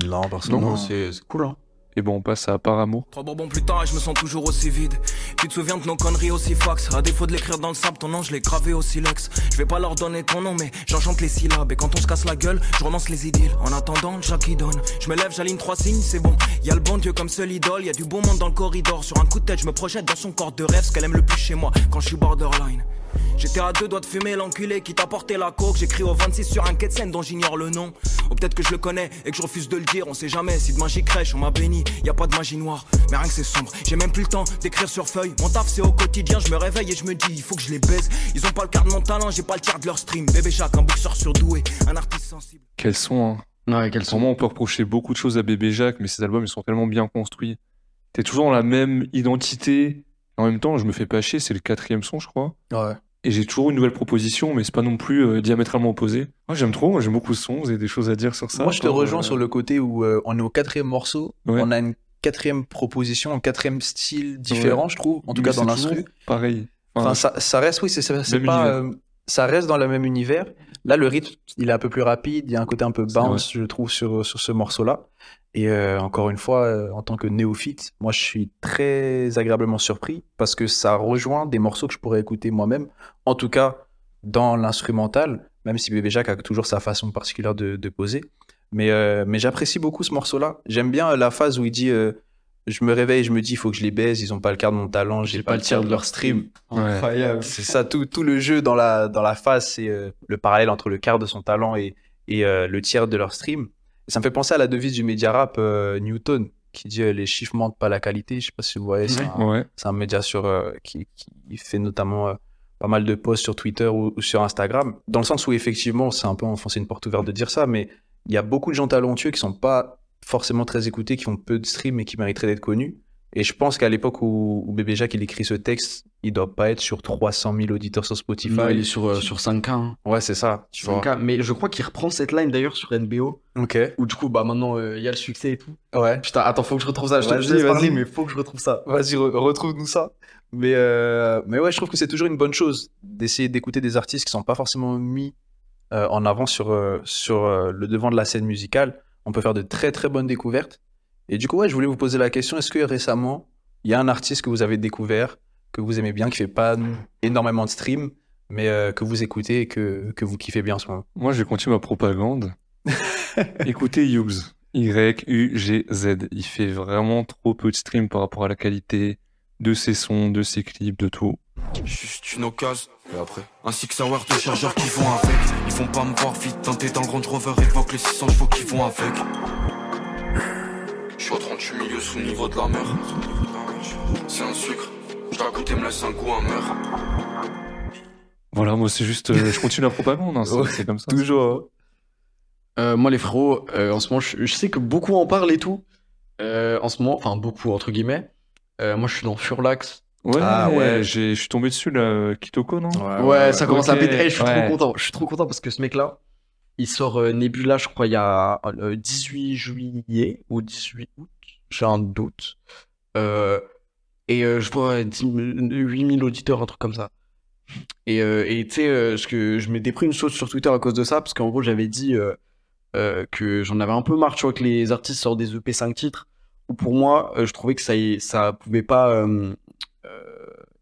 Non, personne. non, c'est c'est cool. Hein. Et bon, on passe à Par amour. Trois bonbons plus tard et je me sens toujours aussi vide. Tu te souviens de nos conneries aussi fax À défaut de l'écrire dans le sable, ton nom je l'ai gravé au silex. Je vais pas leur donner ton nom, mais j'enchante les syllabes. Et quand on se casse la gueule, je romance les idylles. En attendant, Jackie donne. Je me lève, j'aligne trois signes, c'est bon. Y a le bon Dieu comme seul idole. Y a du beau monde dans le corridor. Sur un coup de tête, je me projette dans son corps de rêve. Ce qu'elle aime le plus chez moi quand je suis borderline. J'étais à deux doigts de fumer l'enculé qui t'a porté la coke. J'écris au 26 sur un quai de scène dont j'ignore le nom. Ou peut-être que je le connais et que je refuse de le dire. On sait jamais si demain j'y crèche, on m'a béni. Y a pas de magie noire, mais rien que c'est sombre. J'ai même plus le temps d'écrire sur feuille. Mon taf c'est au quotidien, je me réveille et je me dis il faut que je les baise. Ils ont pas le quart de mon talent, j'ai pas le tiers de leur stream. Bébé Jacques, un boxeur surdoué, un artiste sensible. Quels sons, hein. Ouais, quels sont Sûrement, on peut reprocher beaucoup de choses à Bébé Jacques, mais ces albums, ils sont tellement bien construits. T'es toujours dans la même identité. En même temps, je me fais pas chier, c'est le quatrième son, je crois. Ouais. Et j'ai toujours une nouvelle proposition, mais c'est pas non plus euh, diamétralement opposé. Moi, j'aime trop, moi, j'aime beaucoup ce son. Vous avez des choses à dire sur ça Moi, je te rejoins euh, sur le côté où euh, on est au quatrième morceau. Ouais. On a une quatrième proposition, un quatrième style différent, je trouve. En tout mais cas, dans l'instru. Pareil. Enfin, ça, ça reste, oui, c'est pas. Ça reste dans le même univers. Là, le rythme, il est un peu plus rapide. Il y a un côté un peu bounce, je trouve, sur, sur ce morceau-là. Et euh, encore une fois, euh, en tant que néophyte, moi, je suis très agréablement surpris parce que ça rejoint des morceaux que je pourrais écouter moi-même. En tout cas, dans l'instrumental, même si Bébé Jacques a toujours sa façon particulière de, de poser. Mais, euh, mais j'apprécie beaucoup ce morceau-là. J'aime bien la phase où il dit Je me réveille, je me dis, il faut que je les baise, ils ont pas le quart de mon talent, j'ai pas le tiers de leur stream. Ouais. Incroyable. C'est ça, tout, tout le jeu dans la, dans la phase, c'est euh, le parallèle entre le quart de son talent et, et euh, le tiers de leur stream. Et ça me fait penser à la devise du média rap euh, Newton, qui dit euh, les chiffres mentent pas la qualité. Je sais pas si vous voyez, c'est un, Ouais. c'est un média sur, euh, qui, qui fait notamment euh, pas mal de posts sur Twitter ou, ou sur Instagram. Dans le sens où effectivement, c'est un peu enfoncer une porte ouverte de dire ça, mais il y a beaucoup de gens talentueux qui sont pas forcément très écoutés, qui font peu de streams et qui mériteraient d'être connus. Et je pense qu'à l'époque où, où Bébé Jacques il écrit ce texte, il doit pas être sur 300 000 auditeurs sur Spotify. Non, il est sur, euh, sur 5K. hein. Ouais, c'est ça. Tu vois. 5K. Mais je crois qu'il reprend cette line d'ailleurs sur NBO. Ok. Où du coup, bah maintenant, euh, il y a le succès et tout. Ouais. Putain, attends, faut que je retrouve ça. Je te laisse vas-y. parler, mais faut que je retrouve ça. Vas-y, re- retrouve-nous ça. Mais, euh, mais ouais, je trouve que c'est toujours une bonne chose d'essayer d'écouter des artistes qui sont pas forcément mis euh, en avant sur, sur le devant de la scène musicale. On peut faire de très très bonnes découvertes. Et du coup, ouais, je voulais vous poser la question est-ce que récemment, il y a un artiste que vous avez découvert, que vous aimez bien, qui fait pas énormément de streams, mais euh, que vous écoutez et que, que vous kiffez bien en ce moment? Moi, je vais continuer ma propagande. Écoutez Hughes. Y-U-G-Z. Il fait vraiment trop peu de streams par rapport à la qualité de ses sons, de ses clips, de tout. Juste une occasion, et après Un six hour de chargeurs qui vont avec Ils vont pas me voir vite tenter dans le Range Rover Évoque les 600 chevaux qui vont avec Je suis au 38 milieu sous le niveau de la mer C'est un sucre Je dois goûter me laisse un goût amer Voilà, moi, c'est juste. euh, je continue la propagande, hein, c'est Ouais, c'est comme ça. Toujours. Euh, moi, les frérots, euh, en ce moment, je, je sais que beaucoup en parlent et tout. Euh, en ce moment, enfin, beaucoup, entre guillemets. Euh, moi, je suis dans Furlax. Ouais, Ah ouais. j'ai- je suis tombé dessus, là, euh, Kitoko, non? Ouais, ça commence à péter. Je suis ouais. trop content. Je suis trop content parce que ce mec-là, il sort euh, Nebula, je crois, il y a euh, 18 juillet ou 18 août. J'ai un doute. Euh, et euh, je vois 10 000 8000 auditeurs, un truc comme ça. Et euh, et tu sais, euh, ce que je m'étais pris une sauce sur Twitter à cause de ça, parce qu'en gros, j'avais dit euh, euh, que j'en avais un peu marre, tu vois, que les artistes sortent des EP 5 titres. Où pour moi, euh, je trouvais que ça, ça pouvait pas euh, euh,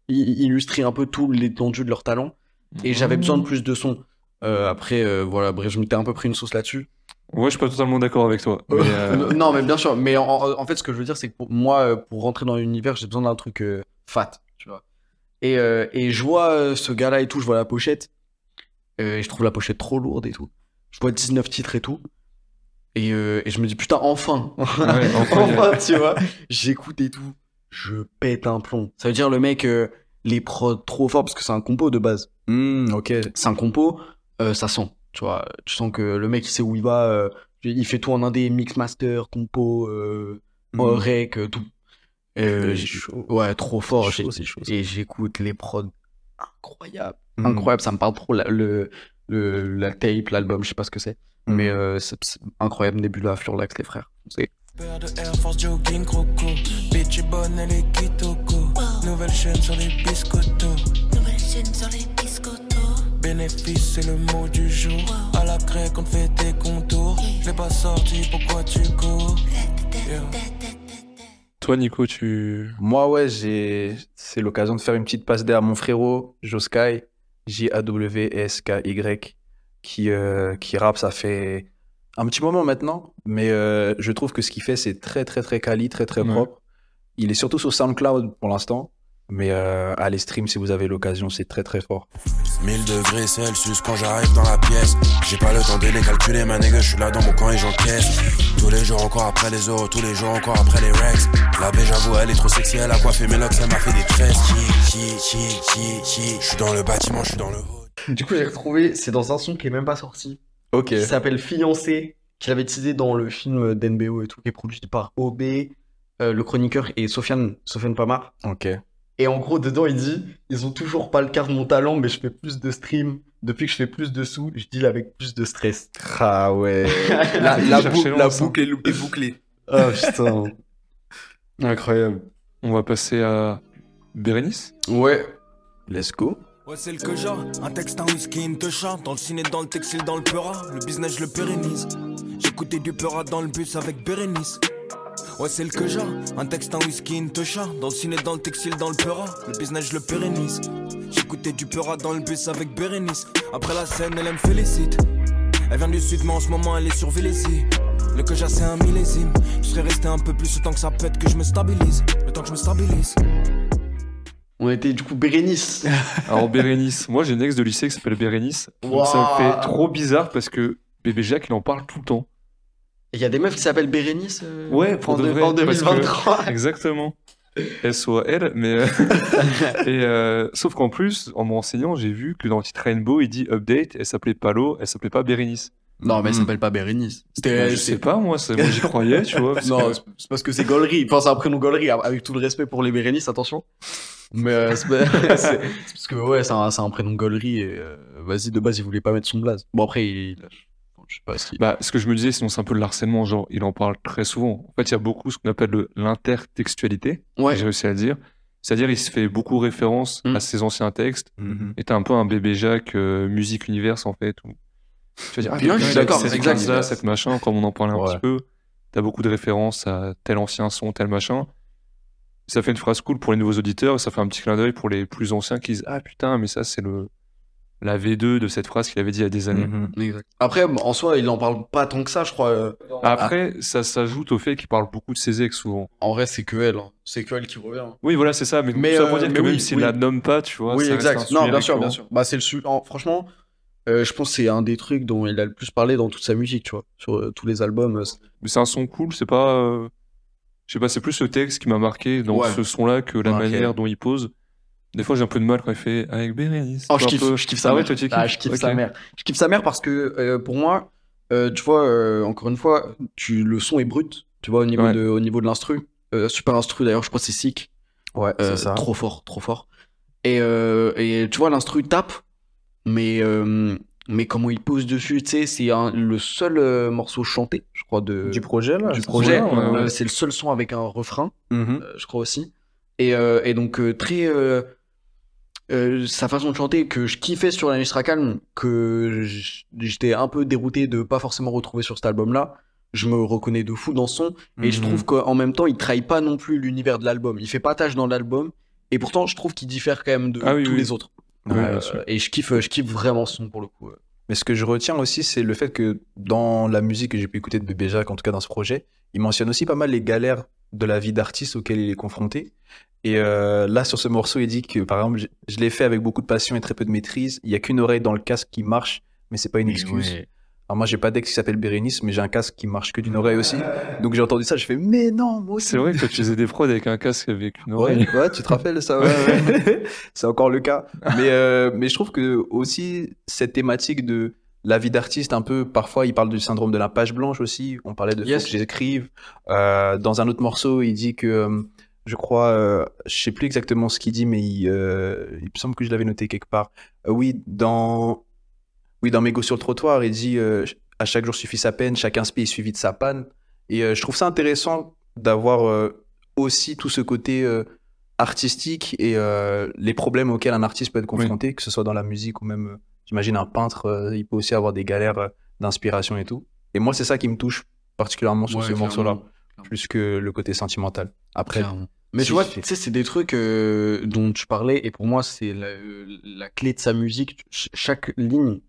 illustrer un peu tout l'étendue de leur talent. Et j'avais besoin de plus de sons. Euh, après, euh, voilà, bref, je m'étais un peu pris une sauce là-dessus. Ouais, je suis pas totalement d'accord avec toi. Mais, euh, Non, mais bien sûr. Mais en, en fait, ce que je veux dire, c'est que pour moi, pour rentrer dans l'univers, j'ai besoin d'un truc euh, fat, tu vois. Et, euh, et je vois ce gars-là et tout, je vois la pochette. euh, et je trouve la pochette trop lourde et tout. Je vois 19 titres et tout. Et, euh, et je me dis, putain, enfin ouais, Enfin, tu vois, j'écoute et tout. Je pète un plomb. Ça veut dire le mec, euh, les prods trop forts, parce que c'est un compo de base. Hmm, ok. C'est un compo, euh, ça sent. Tu vois, tu sens que le mec, il sait où il va. euh, il fait tout en indé, mix master, compo, Hmm. euh, rec, tout. Chaud. Ouais, trop fort. Chaud, chaud, Et j'écoute les prods incroyables. Mhm. Incroyable, ça me parle trop. La, le, le, la tape, l'album, je sais pas ce que c'est. Mhm. Mais c'est incroyable. Nebula, Furlax, les frères. C'est Paire de Air Force jogging croco. Bitch est bonne, elle est kitoko. Nouvelle chaîne sur les biscottos. Nouvelle chaîne sur les biscottos. Bénéfice, c'est le mot du jour. À la grecque, on te fait tes contours. Je l'ai pas sorti, pourquoi tu cours? Yeah. Toi, Nico, tu. Moi, ouais, j'ai... c'est l'occasion de faire une petite passe d'air à mon frérot, Josky, J-A-W-S-K-Y, qui, euh, qui rappe, ça fait un petit moment maintenant, mais euh, je trouve que ce qu'il fait, c'est très, très, très quali, très, très Ouais. propre. Il est surtout sur SoundCloud pour l'instant, mais euh, allez stream si vous avez l'occasion, c'est très, très fort. 1000 degrés Celsius quand j'arrive dans la pièce. J'ai pas le temps de les calculer, ma nigga, je suis là dans mon coin et j'encaisse. Tous les jours encore après les euros, tous les jours encore après les Rex. La baie, j'avoue, elle est trop sexy, elle a coiffé mes locks, elle m'a fait des tresses. Chi, chi, chi, chi, chi. Je suis dans le bâtiment, je suis dans le haut. Du coup, j'ai retrouvé, c'est dans un son qui est même pas sorti. Ok. Qui s'appelle Fiancé, qu'il avait teasé dans le film d'NBO et tout, qui est produit par OB, euh, le chroniqueur et Sofiane, Sofiane Pamar. Ok. Et en gros, dedans, il dit Ils ont toujours pas le quart de mon talent, mais je fais plus de stream. Depuis que je fais plus de sous, je deal avec plus de stress. Ah ouais. la, cherchait boucle, la est bouclée. Ah putain. Incroyable. On va passer à Bérénice? Ouais. Let's go. Ouais, c'est le que j'ai. Un texte, un whisky, une te chante. Dans le ciné, dans le textile, dans le peura. Le business, je le pérennise. J'écoutais du peura dans le bus avec Bérénice. Ouais, c'est le que j'ai. Un texte, un whisky, une te chante. Dans le ciné, dans le textile, dans le peura. Le business, je le pérennise. J'écoutais du peura dans le bus avec Bérénice. Après la scène, elle, elle me félicite. Elle vient du sud, mais en ce moment, elle est sur Vélizy. Le que j'ai, c'est un millésime. Je serais resté un peu plus le temps que ça pète que je me stabilise. Le temps que je me stabilise. On était du coup Bérénice. Alors, Bérénice. Moi, j'ai une ex de lycée qui s'appelle Bérénice. Donc, ça me fait trop bizarre parce que bébé Jacques, il en parle tout le temps. Il y a des meufs qui s'appellent Bérénice euh, Ouais, pour en, de de- vrai, en parce que- 2023. Exactement. S-O-A-L, mais. euh, et, euh, sauf qu'en plus, en me renseignant, j'ai vu que dans le titre Rainbow, il dit update, elle s'appelait pas Lo, elle s'appelait pas Bérénice. Non, mais elle Hmm. s'appelle pas Bérénice. Bah, C'était. je sais pas, moi, c'est- moi j'y croyais, tu vois. parce Non, que- c'est parce que c'est Gollery. Enfin, c'est un prénom Gollery, avec tout le respect pour les Bérénices, attention. Mais euh, c'est c'est c'est parce que, ouais, c'est un, c'est un prénom Gollery et euh, vas-y, de base, il voulait pas mettre son blaze. Bon, après, il. Je sais pas si. Bah, ce que je me disais, sinon c'est un peu le harcèlement, genre, il en parle très souvent. En fait, il y a beaucoup ce qu'on appelle le- l'intertextualité, Ouais. j'ai réussi à le dire. C'est-à-dire, il se fait beaucoup référence Mm. à ses anciens textes, Mhm. et t'as un peu un bébé Jacques euh, musique univers, en fait, où tu vas dire, ah, Bien, je suis d'accord, cette exact. phrase-là, cette machin, comme on en parlait un Ouais. petit peu, t'as beaucoup de références à tel ancien son, tel machin. Ça fait une phrase cool pour les nouveaux auditeurs, et ça fait un petit clin d'œil pour les plus anciens qui disent, ah putain, mais ça, c'est le la V2 de cette phrase qu'il avait dit il y a des années. Exact. Après, en soi, il en parle pas tant que ça, je crois. euh. Après, ça s'ajoute au fait qu'il parle beaucoup de ses ex souvent. En vrai, c'est que elle. hein. C'est que elle qui revient. Oui, voilà, c'est ça. Mais, Mais, ça euh, dire mais que même oui, s'il oui. la nomme pas, tu vois. oui, ça reste exact. un Non, bien sûr, bien sûr. Bah, c'est le su- en- Franchement, euh, je pense que c'est un des trucs dont il a le plus parlé dans toute sa musique, tu vois. Sur euh, tous les albums. euh, Mais c'est un son cool, c'est pas. Je sais pas, c'est plus le texte qui m'a marqué dans Ouais. ce son-là que la manière dont il pose. Des fois, j'ai un peu de mal quand il fait avec Bérénice. Oh, je kiffe, peu- je kiffe sa Ah ouais, mère. toi, tu kiffes Ah, je kiffe sa mère. Je kiffe sa mère parce que euh, pour moi, euh, tu vois, euh, encore une fois, tu, le son est brut, tu vois, au niveau Ouais. de, au niveau de l'instru. Euh, super instru d'ailleurs, je crois que c'est sick. Ouais, Euh, c'est ça. Trop fort, trop fort. Et, euh, et tu vois, l'instru tape, mais, euh, mais comment il pose dessus, tu sais, c'est le seul euh, morceau chanté, je crois, de, Du projet, là du c'est projet. ouais, Euh, ouais. c'est le seul son avec un refrain, Mhm. euh, je crois aussi. Et, euh, et donc, très. sa façon de chanter que je kiffais sur la Nistra Calme, que j'étais un peu dérouté de pas forcément retrouver sur cet album-là. Je me reconnais de fou dans son. Et je Mhm. trouve qu'en même temps, il trahit pas non plus l'univers de l'album. Il fait pas tâche dans l'album. Et pourtant, je trouve qu'il diffère quand même de Ah oui, tous oui. les autres. Euh, et je kiffe, je kiffe vraiment son pour le coup. euh. Mais ce que je retiens aussi, c'est le fait que dans la musique que j'ai pu écouter de Bébé Jacques, en tout cas dans ce projet, il mentionne aussi pas mal les galères de la vie d'artiste auxquelles il est confronté. Et euh, là, sur ce morceau, il dit que, par exemple, je, je l'ai fait avec beaucoup de passion et très peu de maîtrise. Il y a qu'une oreille dans le casque qui marche, mais c'est pas une excuse. Alors moi, j'ai pas d'ex qui s'appelle Bérénice, mais j'ai un casque qui marche que d'une oreille aussi. Donc j'ai entendu ça, je fais, mais non, moi aussi. C'est vrai que tu faisais des prods avec un casque avec une Ouais, oreille. ouais, tu te rappelles ça, ouais, ouais. c'est encore le cas. Mais, euh, mais je trouve que aussi cette thématique de la vie d'artiste, un peu, parfois, il parle du syndrome de la page blanche aussi. On parlait de Yes. faut que j'écrive. Euh, dans un autre morceau, il dit que euh, je crois, euh, je sais plus exactement ce qu'il dit, mais il, euh, il me semble que je l'avais noté quelque part. Euh, oui, dans, oui, dans Mégo sur le trottoir, il dit euh, à chaque jour suffit sa peine, chaque inspi est suivi de sa panne. Et euh, je trouve ça intéressant d'avoir euh, aussi tout ce côté artistique et les problèmes auxquels un artiste peut être confronté, que ce soit dans la musique ou même, j'imagine, un peintre, il peut aussi avoir des galères d'inspiration et tout. Et moi, c'est ça qui me touche particulièrement sur Ouais, ce morceau-là, plus que le côté sentimental. Après, Clairement. Mais tu vois, tu sais, c'est des trucs euh, dont tu parlais, et pour moi, c'est la, la clé de sa musique. Ch- chaque ligne,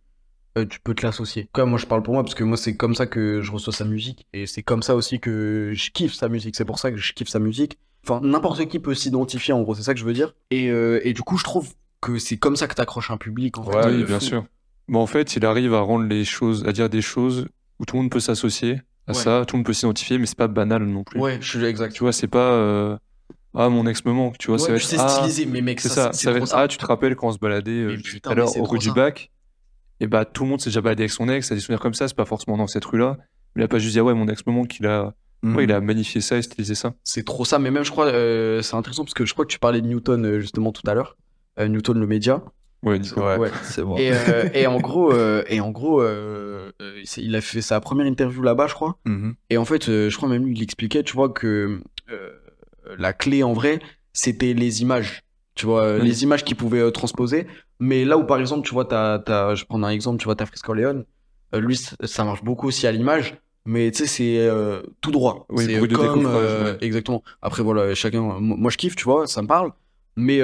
euh, tu peux te l'associer. Comme moi, je parle pour moi, parce que moi, c'est comme ça que je reçois sa musique, et c'est comme ça aussi que je kiffe sa musique. C'est pour ça que je kiffe sa musique. Enfin, n'importe qui peut s'identifier, en gros, c'est ça que je veux dire. Et, euh, et du coup, je trouve que c'est comme ça que t'accroches un public, en fait. oui, bien fou. sûr. Bon, en fait, il arrive à rendre les choses, à dire des choses où tout le monde peut s'associer à Ouais. ça, tout le monde peut s'identifier, mais c'est pas banal non plus. Ouais, je suis exact. Tu vois, c'est pas euh, ah mon ex me manque, tu vois, ça Ouais, va puis être c'est ah, stylisé, mais mec, c'est ça, ça, ça va être ça. ah tu te rappelles quand on se baladait euh, tout à l'heure au rue du ça. bac, et bah tout le monde s'est déjà baladé avec son ex, ça a des souvenirs comme ça, c'est pas forcément dans cette rue-là. Il a pas juste dit ah ouais mon ex me manque, il a Mhm. ouais, il a magnifié ça et stylisé ça. C'est trop ça, mais même je crois, euh, c'est intéressant parce que je crois que tu parlais de Newton euh, justement tout à l'heure, Euh, Newton le média. Ouais, Ouais, Ouais. c'est bon. Et, euh, et en gros, euh, et en gros, euh, euh, il a fait sa première interview là-bas, je crois. Mhm. Et en fait, euh, je crois même lui, il expliquait, tu vois, que euh, la clé en vrai, c'était les images. Tu vois, euh, les images qu'il pouvait euh, transposer. Mais là où, par exemple, tu vois, t'as, t'as, je prends un exemple, tu vois, t'as Frisco Leon, euh, lui, ça marche beaucoup aussi à l'image. Mais tu sais, c'est tout droit. Oui, c'est comme, ouais. Exactement. Après, voilà, chacun. Moi, je kiffe, tu vois, ça me parle. Mais,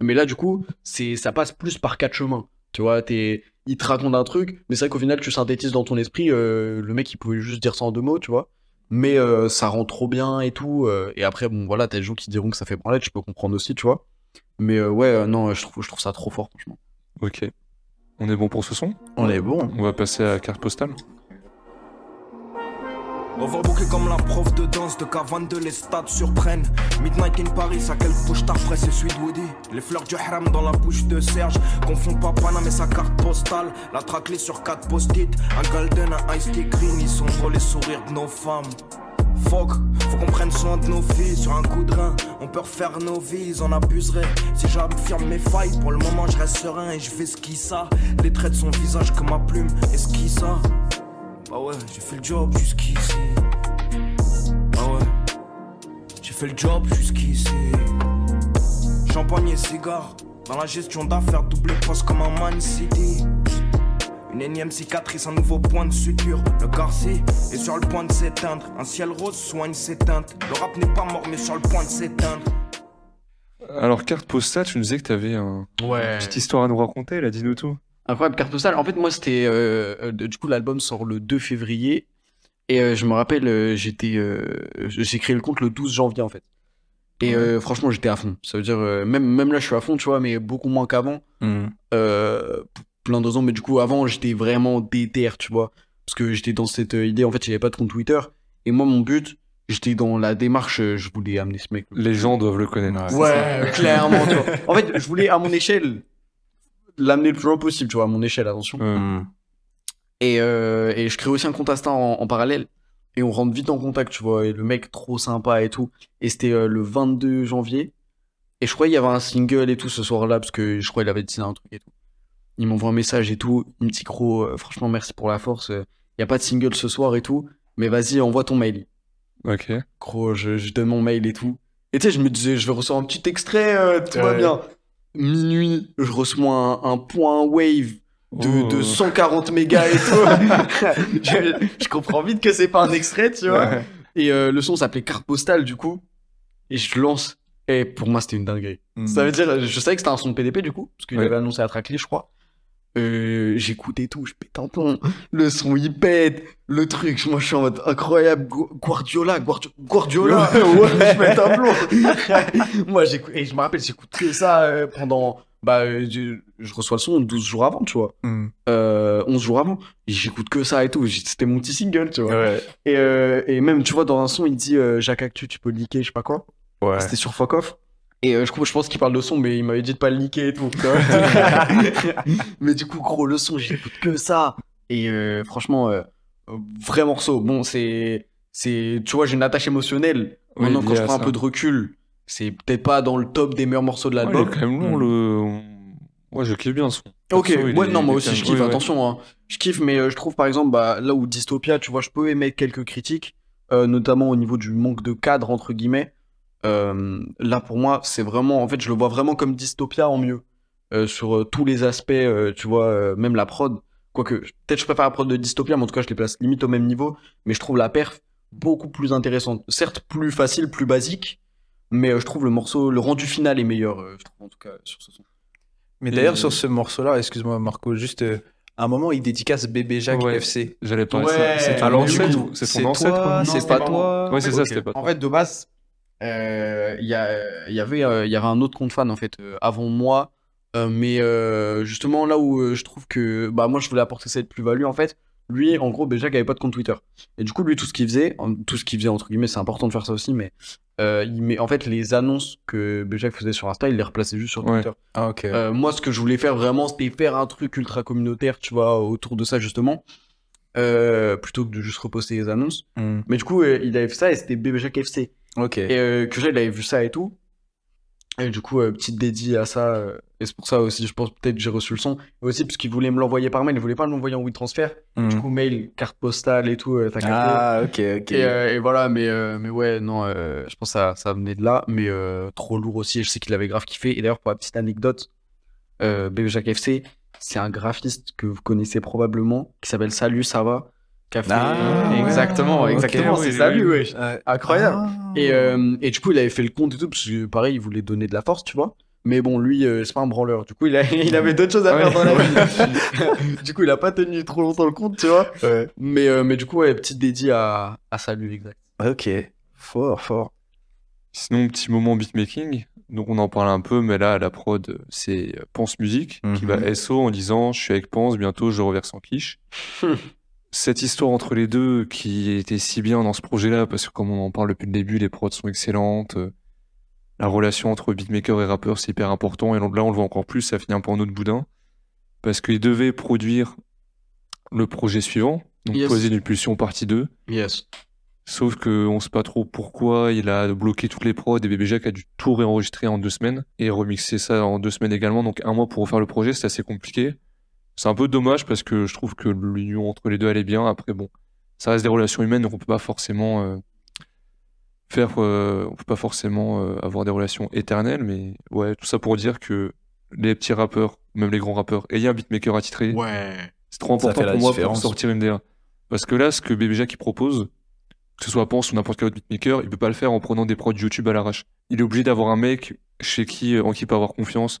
mais là, du coup, c'est, ça passe plus par quatre chemins. Tu vois, t'es, il te raconte un truc, mais c'est vrai qu'au final, tu synthétises dans ton esprit, le mec, il pouvait juste dire ça en deux mots, tu vois. Mais ça rend trop bien et tout. et après, bon, voilà, t'as des gens qui diront que ça fait branlette, je peux comprendre aussi, tu vois. Mais euh, ouais, euh, non, je trouve, je trouve ça trop fort, franchement. Ok. On est bon pour ce son? On est bon. On va passer à carte postale. Overbooké comme la prof de danse de K22, les stades surprennent. Midnight in Paris, à quelle bouche t'as et Sweet Woody. Les fleurs du haram dans la bouche de Serge. Confond pas Paname et sa carte postale. La traclée sur 4 post-it. Un golden, un ice tea green. Ils sont drôles les sourires de nos femmes. Fuck, faut qu'on prenne soin de nos filles sur un coup de rein. On peut refaire nos vies, ils en abuseraient. Si j'affirme mes failles, pour le moment je reste serein et je ce qui ça. Les traits de son visage que ma plume esquisse ça. Bah ouais, j'ai fait le job jusqu'ici. Bah ouais, j'ai fait le job jusqu'ici. Champagne et cigare, dans la gestion d'affaires, double poste comme un Man City. Une énième cicatrice, un nouveau point de suture. Le Garci est sur le point de s'éteindre. Un ciel rose soigne ses teintes. Le rap n'est pas mort, mais sur le point de s'éteindre. Alors carte postale, tu nous disais que t'avais un... Ouais. une petite histoire à nous raconter, là, dis-nous tout. Incroyable carte postale. En fait, moi, c'était. euh, euh, du coup, l'album sort le 2 février. Et euh, je me rappelle, euh, j'étais. euh, j'ai créé le compte le 12 janvier, en fait. Et euh, franchement, j'étais à fond. Ça veut dire, euh, même, même là, je suis à fond, tu vois, mais beaucoup moins qu'avant. Euh, pour plein de raisons. Mais du coup, avant, j'étais vraiment déter, tu vois. Parce que j'étais dans cette euh, idée, en fait, j'avais pas de compte Twitter. Et moi, mon but, j'étais dans la démarche, euh, je voulais amener ce mec. Les gens doivent le connaître. Ouais, clairement, tu vois. En fait, je voulais, à mon échelle, l'amener le plus loin possible, tu vois, à mon échelle, attention. Et, euh, et je crée aussi un compte Insta en, en parallèle. Et on rentre vite en contact, tu vois. Et le mec, trop sympa et tout. Et c'était euh, le 22 janvier. Et je crois qu'il y avait un single et tout ce soir-là, parce que je crois qu'il avait dessiné un truc et tout. Il m'envoie un message et tout. Il me dit, gros, euh, franchement, merci pour la force. Il n'y a pas de single ce soir et tout. Mais vas-y, envoie ton mail. Ok. Gros, je, je donne mon mail et tout. Et tu sais, je me disais, je vais recevoir un petit extrait, euh, tout va bien. Minuit, je reçois un, un point wave de, Oh. de 140 mégas et tout. je, je comprends vite que c'est pas un extrait, tu vois. Ouais. Et euh, le son s'appelait carte postale, du coup. Et je lance. Et pour moi, c'était une dinguerie. Ça veut dire, je savais que c'était un son de PDP, du coup, parce qu'il Ouais. avait annoncé à Trackley, je crois. Euh, J'écoutais tout, je pète un plomb. Le son, il pète. Le truc, moi, je suis en mode incroyable. Gu- Guardiola, Guardi- Guardiola. Ouais, je pète un plomb. moi, j'écoute, et je me rappelle, j'écoute que ça euh, pendant. Bah, euh, je, je reçois le son 12 jours avant, tu vois. Euh, 11 jours avant. Et j'écoute que ça et tout. C'était mon petit single, tu vois. Ouais. Et, euh, et même, tu vois, dans un son, il dit euh, Jacques Actu, tu peux liker, je sais pas quoi. Ouais. C'était sur Fuck Off. Et euh, je, pense qu'il parle de son, mais il m'avait dit de pas le niquer et tout. mais du coup, gros, le son, j'écoute que ça. Et euh, franchement, euh, vrai morceau. Bon, c'est. c'est Tu vois, j'ai une attache émotionnelle. Oui, Maintenant, quand je prends un peu de recul, c'est peut-être pas dans le top des meilleurs morceaux de Ouais, il est l'album. quand même lourd, le. Moi, je kiffe bien son. Ok, Perso, ouais, est- non, moi aussi je kiffe, ouais, ouais. attention, hein. je kiffe, mais euh, je trouve par exemple, bah, là où Dystopia, tu vois, je peux émettre quelques critiques, euh, notamment au niveau du manque de cadre, entre guillemets. Euh, là, pour moi, c'est vraiment, en fait, je le vois vraiment comme Dystopia en mieux, euh, sur euh, tous les aspects, euh, tu vois, euh, même la prod. Quoique, peut-être je préfère la prod de Dystopia, mais en tout cas, je les place limite au même niveau, mais je trouve la perf beaucoup plus intéressante. Certes, plus facile, plus basique, mais euh, je trouve le morceau, le rendu final est meilleur, euh, je trouve, en tout cas, sur ce son. Mais d'ailleurs, sur ce morceau-là, excuse-moi Marco, juste euh, à un moment, il dédicace Bébé Jacques Ouais. FC. J'allais pas. Ouais. Alors, du coup, ou- c'est ton ancêtre c'est pas toi. Ouais, c'est ça, c'était pas En toi. fait, de base, il y, a- il y avait, euh, il y avait un autre compte fan en fait euh, avant moi, euh, mais euh, justement là où euh, je trouve que bah moi je voulais apporter cette plus-value en fait. Lui, en gros, Béjac avait pas de compte Twitter. Et du coup, lui, tout ce qu'il faisait, tout ce qu'il faisait entre guillemets, c'est important de faire ça aussi, mais euh, il met en fait les annonces que Béjac faisait sur Insta, il les replaçait juste sur Ouais. Twitter. Ah. Euh, moi, ce que je voulais faire vraiment, c'était faire un truc ultra communautaire, tu vois, autour de ça justement, euh, plutôt que de juste reposter les annonces. Hmm. Mais du coup, euh, il avait fait ça et c'était Bébé Jacques FC. Ok. Et euh, que j'ai, il avait vu ça et tout. Et du coup, petite dédie à ça. et c'est pour ça aussi, je pense peut-être que j'ai reçu le son. Et aussi parce qu'il voulait me l'envoyer par mail, il voulait pas me l'envoyer en WeTransfer. Hmm. Du coup, mail, carte postale et tout, t'as. Ah, ok, ok. Et, et voilà, mais, mais ouais, non, je pense que ça, ça venait de là, mais trop lourd aussi. et Je sais qu'il avait grave kiffé. Et d'ailleurs, pour la petite anecdote, Bébé Jacques FC, c'est un graphiste que vous connaissez probablement, qui s'appelle Salut, ça va qui a fait- Ah, ouais. exactement, exactement, c'est oui, Salut, oui. wesh. Ouais. Incroyable. Ah. Et, euh, et du coup, il avait fait le compte et tout, parce que pareil, il voulait donner de la force, tu vois. Mais bon, lui, euh, c'est pas un branleur. Du coup, il, a- il avait d'autres choses à Ouais. faire dans la vie. du coup, il a pas tenu trop longtemps le compte, tu vois. Ouais. Mais, euh, mais du coup, ouais, petite dédiée à, à Salut, exact. Ok. Fort, fort. Sinon, petit moment beatmaking. Donc, on en parle un peu, mais là, la prod, c'est Pense Musique qui Mhm. va SO en disant Je suis avec Pense, bientôt je reverse en quiche. Cette histoire entre les deux qui était si bien dans ce projet-là, parce que comme on en parle depuis le début, les prods sont excellentes. euh, La relation entre beatmaker et rappeur, c'est hyper important. Et là, on le voit encore plus, ça finit un peu en autre boudin. Parce qu'ils devaient produire le projet suivant, donc Yes. Poser d'une pulsion partie 2. Yes. Sauf que on sait pas trop pourquoi il a bloqué toutes les prods et Bébé Jacques a dû tout réenregistrer en deux semaines et remixer ça en deux semaines également. Donc un mois pour refaire le projet, c'est assez compliqué. C'est un peu dommage parce que je trouve que l'union entre les deux allait bien. Après bon, ça reste des relations humaines donc on peut pas forcément euh, faire, euh, on peut pas forcément euh, avoir des relations éternelles. Mais ouais, tout ça pour dire que les petits rappeurs, même les grands rappeurs, ayant un beatmaker attitré, Ouais. c'est trop important pour moi pour différence. sortir une DA. Parce que là, ce que Bébé Jacques propose, que ce soit Pense ou n'importe quel autre beatmaker, il peut pas le faire en prenant des prods YouTube à l'arrache. Il est obligé d'avoir un mec chez qui, euh, en qui il peut avoir confiance,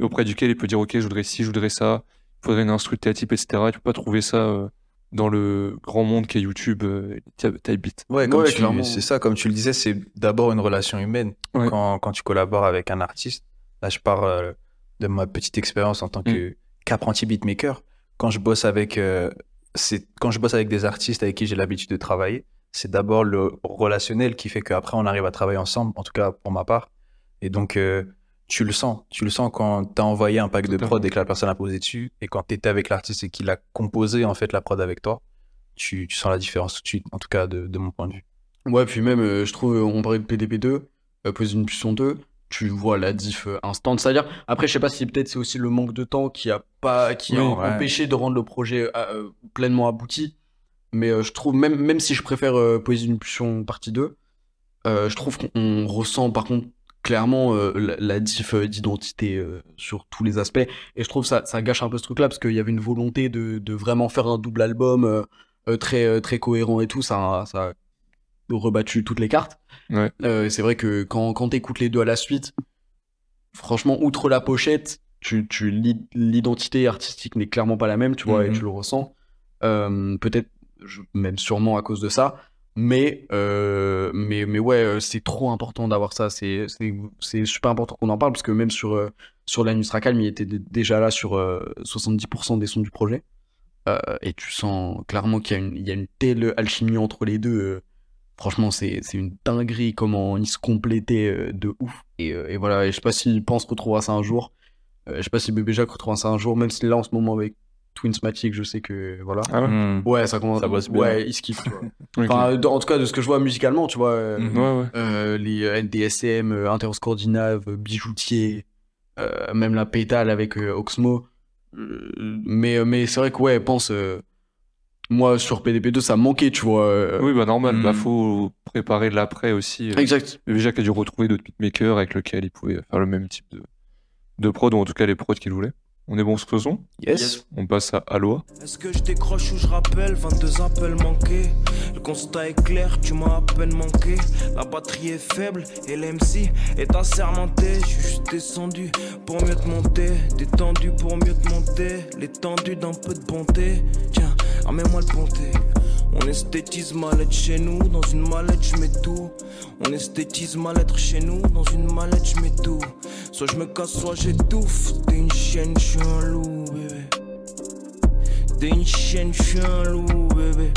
et auprès duquel il peut dire, ok, je voudrais ci, je voudrais ça, il faudrait une instru de type, etc. Tu peux pas trouver ça euh, dans le grand monde qui est YouTube, euh, type beat. Ouais, comme Ouais, tu- clairement. c'est ça, comme tu le disais, c'est d'abord une relation humaine. Ouais. Quand, quand tu collabores avec un artiste, là je pars euh, de ma petite expérience en tant que qu'apprenti beatmaker. Quand je bosse avec, euh, c'est quand je bosse avec des artistes avec qui j'ai l'habitude de travailler, c'est d'abord le relationnel qui fait qu'après on arrive à travailler ensemble, en tout cas pour ma part. Et donc euh, tu le sens, tu le sens quand t'as envoyé un pack de prod et que la personne a posé dessus, et quand t'étais avec l'artiste et qu'il a composé en fait la prod avec toi, tu, tu sens la différence tout de suite, en tout cas de, de mon point de vue. Ouais, puis même, euh, je trouve, euh, on parlait de PDP2, euh, Poser une pulsion 2, tu vois la diff instant. C'est-à-dire, après, je sais pas si peut-être c'est aussi le manque de temps qui a pas, qui a ouais. empêché de rendre le projet euh, pleinement abouti. Mais euh, je trouve, même, même si je préfère euh, Poésie d'une pulsion partie 2, euh, je trouve qu'on ressent par contre clairement euh, la, la diff d'identité sur tous les aspects. Et je trouve ça, ça gâche un peu ce truc-là parce qu'il y avait une volonté de, de vraiment faire un double album très, très cohérent et tout. Ça, ça a rebattu toutes les cartes. Ouais. C'est vrai que quand, quand t'écoutes les deux à la suite, franchement, outre la pochette, tu, tu l'i- l'identité artistique n'est clairement pas la même, tu vois, et Mhm. tu le ressens. Euh, Peut-être, même sûrement à cause de ça. Mais, euh, mais, mais ouais, euh, c'est trop important d'avoir ça. C'est super important qu'on en parle parce que même sur, euh, sur la Nusra Calm, il était déjà là sur euh, 70% des sons du projet. Euh, et tu sens clairement qu'il y, y a une telle alchimie entre les deux. franchement, c'est une dinguerie comment ils se complétaient de ouf. Et, et voilà, je sais pas s'ils pensent retrouver ça un jour. Je sais pas si Bébé Jacques retrouvera ça un jour, même si là en ce moment avec Twinsmatic, je sais que voilà. Ah ouais Hmm. Ouais, ça commence. Ça bosse bien. Ouais, ils tu vois. Enfin, dans- en tout cas, de ce que je vois musicalement, tu vois. euh, Mhm. Ouais, ouais. euh, les euh, NDSM, euh, Inter Scandinave, Bijoutier, euh, même la Pétale avec euh, Oxmo. Euh, mais mais c'est vrai que, ouais, pense. euh, moi, sur PDP2, ça manquait, tu vois. euh, Oui, bah normal, Mm. bah faut préparer l'après aussi. euh. Exact. Déjà qu'il a dû retrouver d'autres beatmakers avec lesquels il pouvait faire le même type de, de prod, ou en tout cas les prods qu'il voulait. On est bon ce son? Yes. On passe à Aloha. Est-ce que je décroche ou je rappelle? 22 appels manqués. Le constat est clair, tu m'as à peine manqué. La batterie est faible et l'MC est assermenté. Je suis juste descendu pour mieux te monter. Détendu pour mieux te monter. L'étendue d'un peu de bonté. Tiens, ramène-moi le bonté on esthétise mal être chez nous, dans une mallette je mets tout. On esthétise mal être chez nous, dans une mallette je mets tout. Soit je me casse, soit j'étouffe. T'es une chienne, je suis un loup, bébé. T'es une chienne, je suis un loup, bébé.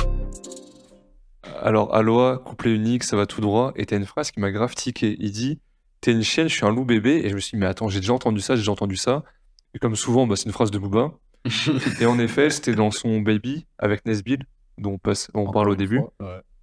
Alors, Aloha, couplet unique, ça va tout droit. Et t'as une phrase qui m'a grave tiqué. Il dit T'es une chienne, je suis un loup bébé. Et je me suis dit Mais attends, j'ai déjà entendu ça, j'ai déjà entendu ça. Et comme souvent, bah, c'est une phrase de Booba. et en effet, c'était dans son Baby avec Nesbill, dont on, passe, on parle au début.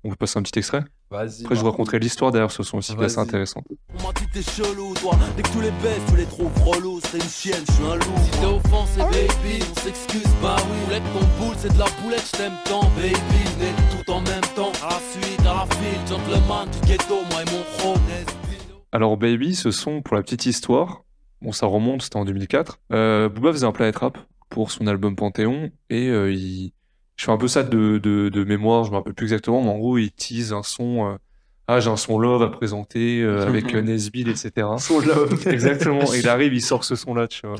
On peut passer un petit extrait. Vas-y. Après, je vous raconterai l'histoire derrière ce son aussi, qui est assez intéressant. On m'a dit t'es chelou, toi? Dès que tu les baisses, tu les trouves relous. C'est une chienne, je suis un loup. Si t'es offensé, baby, on s'excuse, bah oui. Roulette ton boule, c'est de la boulette, je t'aime tant, baby. Venez tout en même temps. À la suite, à la file, gentleman du ghetto, moi et mon chrome. Alors, Baby, ce son, pour la petite histoire, bon, ça remonte, c'était en 2004. Euh, Booba faisait un Planet Rap pour son album Panthéon, et euh, il... je fais un peu ça de, de, de mémoire, je me rappelle plus exactement, mais en gros, il tease un son. euh, Ah, j'ai un son love à présenter euh, avec euh, Nesbill, etc. Son love. Exactement. Et il arrive, il sort ce son-là, tu vois.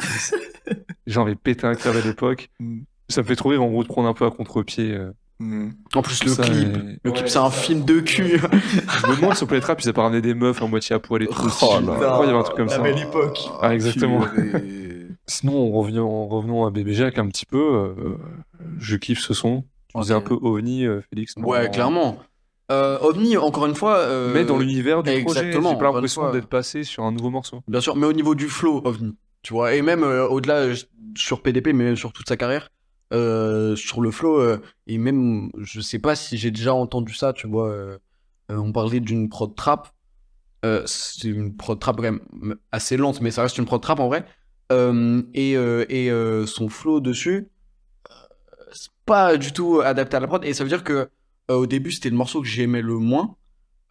J'en avais pété un câble à l'époque. Mm. Ça me fait trouver en gros de prendre un peu à contre-pied. euh, En plus, le ça, clip. et- Le clip, c'est un film de cul. Je me demande sur Planet Rap, ils avaient pas ramené des meufs en moitié à poil et tout. Oh Je là crois qu'il y avait un truc comme La ça. belle époque. Ah, exactement. Sinon, en revenant, en revenant à Bébé Jacques un petit peu, euh, je kiffe ce son. Tu faisais un peu ovni, euh, Félix. Ouais, clairement. Euh, OVNI, encore une fois. euh, Mais dans l'univers du projet, exactement, j'ai pas l'impression d'être passé sur un nouveau morceau. Bien sûr, mais au niveau du flow, OVNI. Tu vois, et même euh, au-delà sur PDP, mais sur toute sa carrière, sur le flow, et même, je sais pas si j'ai déjà entendu ça, tu vois. on parlait d'une prod trap. C'est une prod trap quand même assez lente, mais ça reste une prod trap en vrai. Et et son flow dessus, pas du tout adapté à la prod. Et ça veut dire que euh, au début, c'était le morceau que j'aimais le moins.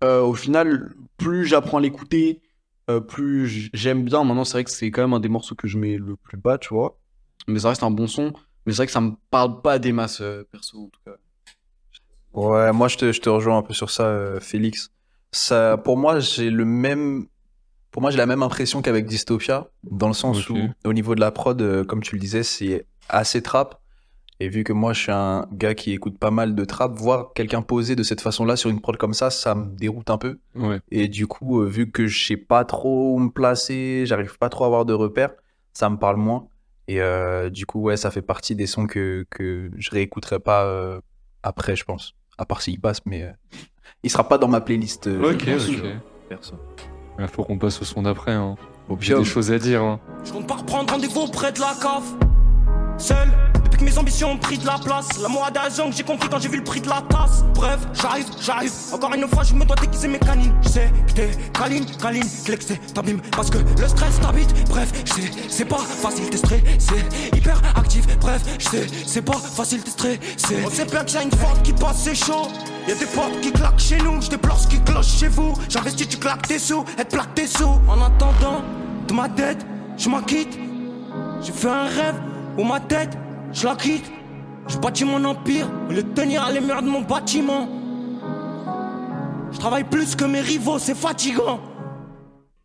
Euh, au final, plus j'apprends à l'écouter, euh, plus j'aime bien. Maintenant, c'est vrai que c'est quand même un des morceaux que je mets le plus bas, tu vois. Mais ça reste un bon son. Mais c'est vrai que ça me parle pas des masses, euh, perso, en tout cas. Ouais, moi je te, je te rejoins un peu sur ça, euh, Félix. Ça, pour moi, j'ai le même, pour moi j'ai la même impression qu'avec Dystopia, dans le sens où au niveau de la prod, euh, comme tu le disais, c'est assez trap. Et vu que moi je suis un gars qui écoute pas mal de trap, voir quelqu'un poser de cette façon-là sur une prod comme ça, ça me déroute un peu. Ouais. Et du coup, euh, vu que je sais pas trop où me placer, j'arrive pas trop à avoir de repères, ça me parle moins. Et euh, du coup, ouais, ça fait partie des sons que, que je réécouterai pas euh, après, je pense. À part s'il passe, mais euh, il sera pas dans ma playlist. euh, Ok, pense, ok. perso. Il faut qu'on passe au son d'après. Hein. J'ai des choses à dire. Hein. Je compte pas reprendre rendez-vous près de la cave. Seul, depuis que mes ambitions ont pris de la place. La moi d'argent que j'ai compris quand j'ai vu le prix de la tasse. Bref, j'arrive, j'arrive. Encore une fois, je me dois déguiser mes canines. Je sais que t'es câline, câline, que t'abîme. Parce que le stress t'habite. Bref, je sais, c'est pas facile de stresser. Hyper actif, bref, je sais, c'est pas facile de stresser. On sait bien que j'ai une forte qui passe, c'est chaud. Y'a des portes qui claquent chez nous, j'ai des blocs qui clochent chez vous. J'investis, tu claques tes sous, et te plaques tes sous. En attendant, de ma tête, je m'en quitte. J'ai fait un rêve où ma tête, je la quitte. Je bâtis mon empire, au lieu de tenir à les murs de mon bâtiment. Je travaille plus que mes rivaux, c'est fatigant.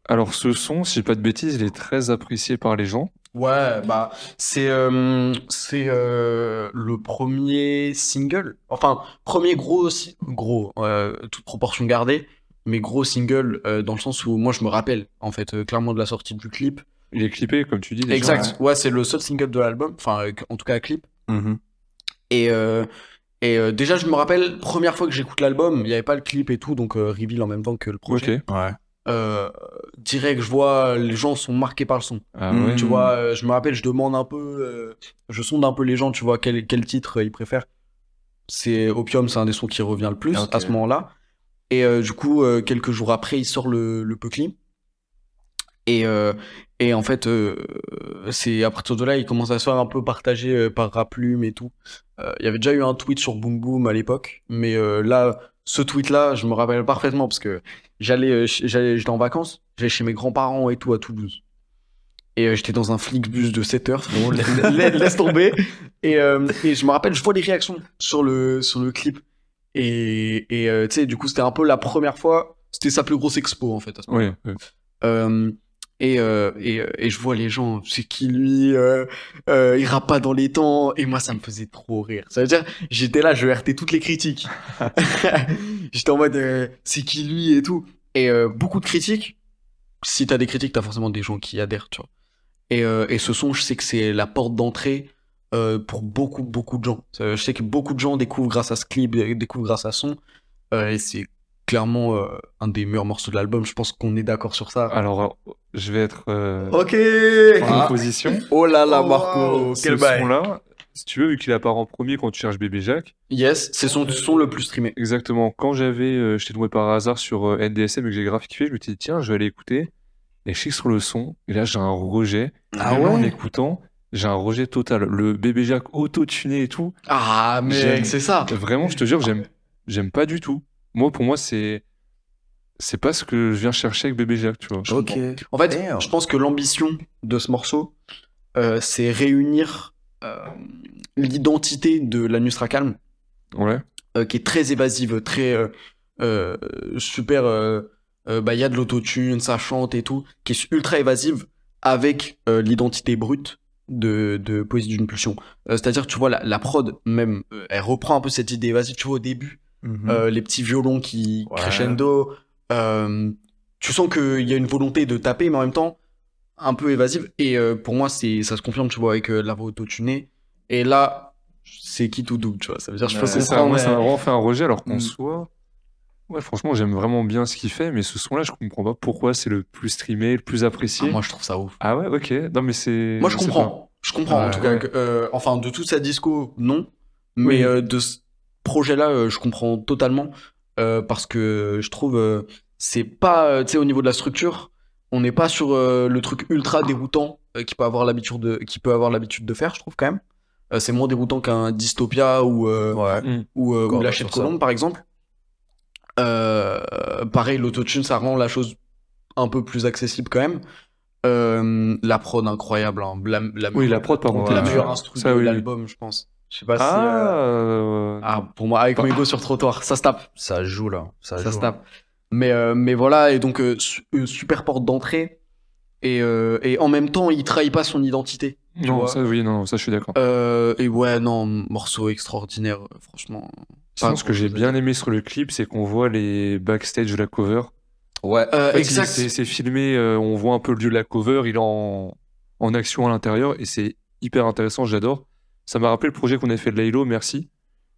Alors, ce son, si j'ai pas de bêtises, il est très apprécié par les gens. Ouais, bah, c'est euh, c'est euh, le premier single, enfin, premier gros, si- gros, euh, toute proportion gardée, mais gros single euh, dans le sens où moi je me rappelle, en fait, euh, clairement de la sortie du clip. Il est clippé, comme tu dis. déjà. Exact, ouais, c'est le seul single de l'album, enfin, euh, en tout cas, clip. Mhm. Et, euh, et euh, déjà, je me rappelle, première fois que j'écoute l'album, il n'y avait pas le clip et tout, donc euh, reveal en même temps que le projet. Ok. Ouais. euh, direct, je vois les gens sont marqués par le son. Ah ouais. Tu vois, euh, je me rappelle, je demande un peu, euh, je sonde un peu les gens, tu vois, quel, quel titre euh, ils préfèrent. C'est Opium, c'est un des sons qui revient le plus Ok. à ce moment-là. Et euh, du coup, euh, quelques jours après, il sort le, le Puckly. Et, euh, et en fait, euh, c'est à partir de là, il commence à se faire un peu partager euh, par Raplume et tout. Euh, Il y avait déjà eu un tweet sur Boom Boom à l'époque, mais là, ce tweet-là, je me rappelle parfaitement parce que j'allais, j'allais, j'étais en vacances, j'allais chez mes grands-parents et tout à Toulouse. Et j'étais dans un Flixbus de 7 heures, la- laisse tomber. Et, et je me rappelle, je vois les réactions sur le, sur le clip. Et, et tu sais, du coup, c'était un peu la première fois, c'était sa plus grosse expo en fait. À ce moment-là. Ouais. Et, euh, et, euh, et je vois les gens, c'est qui lui, euh, euh, il rappe pas dans les temps, et moi ça me faisait trop rire. Ça veut dire, j'étais là, je RT toutes les critiques. j'étais en mode, euh, c'est qui lui et tout. Et beaucoup de critiques, si t'as des critiques, t'as forcément des gens qui adhèrent, tu vois. Et, et ce son, je sais que c'est la porte d'entrée pour beaucoup, beaucoup de gens. Je sais que beaucoup de gens découvrent grâce à ce clip, découvrent grâce à son. Et c'est clairement euh, un des meilleurs morceaux de l'album. Je pense qu'on est d'accord sur ça. Alors, euh, je vais être euh, Ok. en opposition. Oh là là, Oh, Marco, wow. Ce quel bail. son-là, si tu veux, vu qu'il apparaît en premier quand tu cherches Bébé Jacques, Yes, c'est son son le plus streamé. exactement, quand j'avais, euh, j'étais tombé par hasard sur euh, NDSM et que j'ai grave kiffé, je me suis dit, tiens, je vais aller écouter. Et je clique sur le son, et là, j'ai un rejet. Ah Même en ouais? écoutant, j'ai un rejet total. Le Bébé Jacques auto-tuné et tout, Ah, mec, c'est ça. vraiment, je te jure, j'aime, j'aime pas du tout. Moi, pour moi, c'est, c'est pas ce que je viens chercher avec Bébé Jacques, tu vois. Je Ok. comprends. En fait, Damn. je pense que l'ambition de ce morceau, euh, c'est réunir euh, l'identité de la Nusra Calme, Ouais. euh, qui est très évasive, très euh, euh, super. euh, euh, bah, il y a de l'autotune, ça chante et tout, qui est ultra évasive avec euh, l'identité brute de, de Poésie d'une pulsion. Euh, C'est-à-dire, tu vois, la, la prod, même, euh, elle reprend un peu cette idée évasive, tu vois, au début, Mhm. euh, les petits violons qui Ouais. crescendo. euh, tu sens qu'il y a une volonté de taper, mais en même temps, un peu évasive. Et euh, pour moi, c'est ça se confirme, tu vois, avec la voix auto-tunée. Et là, c'est qui tout double, tu vois. Ça veut dire, je Ouais, C'est ça, moi, ça vraiment fait un rejet, alors qu'en Mm. soi, ouais, franchement, j'aime vraiment bien ce qu'il fait, mais ce son-là, je comprends pas pourquoi c'est le plus streamé, le plus Ah, apprécié. moi, je trouve ça ouf. Ah ouais, ok. Non, mais c'est. Moi, je comprends. Je comprends, en Ouais. tout cas. que, enfin, de toute sa disco, non. Mais Oui. de projet-là, euh, je comprends totalement. euh, parce que je trouve, euh, c'est pas, euh, tu sais, au niveau de la structure, on n'est pas sur euh, le truc ultra déroutant euh, qu'il peut avoir l'habitude de, qui peut avoir l'habitude de faire, je trouve quand même. Euh, c'est moins déroutant qu'un Dystopia ou, euh, Ouais. ou, euh, La ça. Colombe, par exemple. Euh, pareil, l'autotune, ça rend la chose un peu plus accessible quand même. Euh, la prod incroyable, hein. la, la, Oui, la prod, par contre, la meilleure instru de l'album, je pense. Je sais pas si. Ah, euh, euh, Ah, pour moi, avec mon ego sur trottoir, ça se tape. Ça joue là. Ça, Ça joue. se tape. Mais, euh, mais voilà, et donc, euh, su- euh, super porte d'entrée. Et, euh, et en même temps, il trahit pas son identité. non, ça, oui, non, ça, je suis d'accord. Euh, et ouais, non, morceau extraordinaire, franchement. Sinon, ce que j'ai bien aimé sur le clip, c'est qu'on voit les backstage de la cover. Ouais. Euh, En fait, exact. C'est c'est filmé, euh, on voit un peu le lieu de la cover, il est en, en action à l'intérieur, et c'est hyper intéressant, j'adore. Ça m'a rappelé le projet qu'on avait fait de Laylo, merci.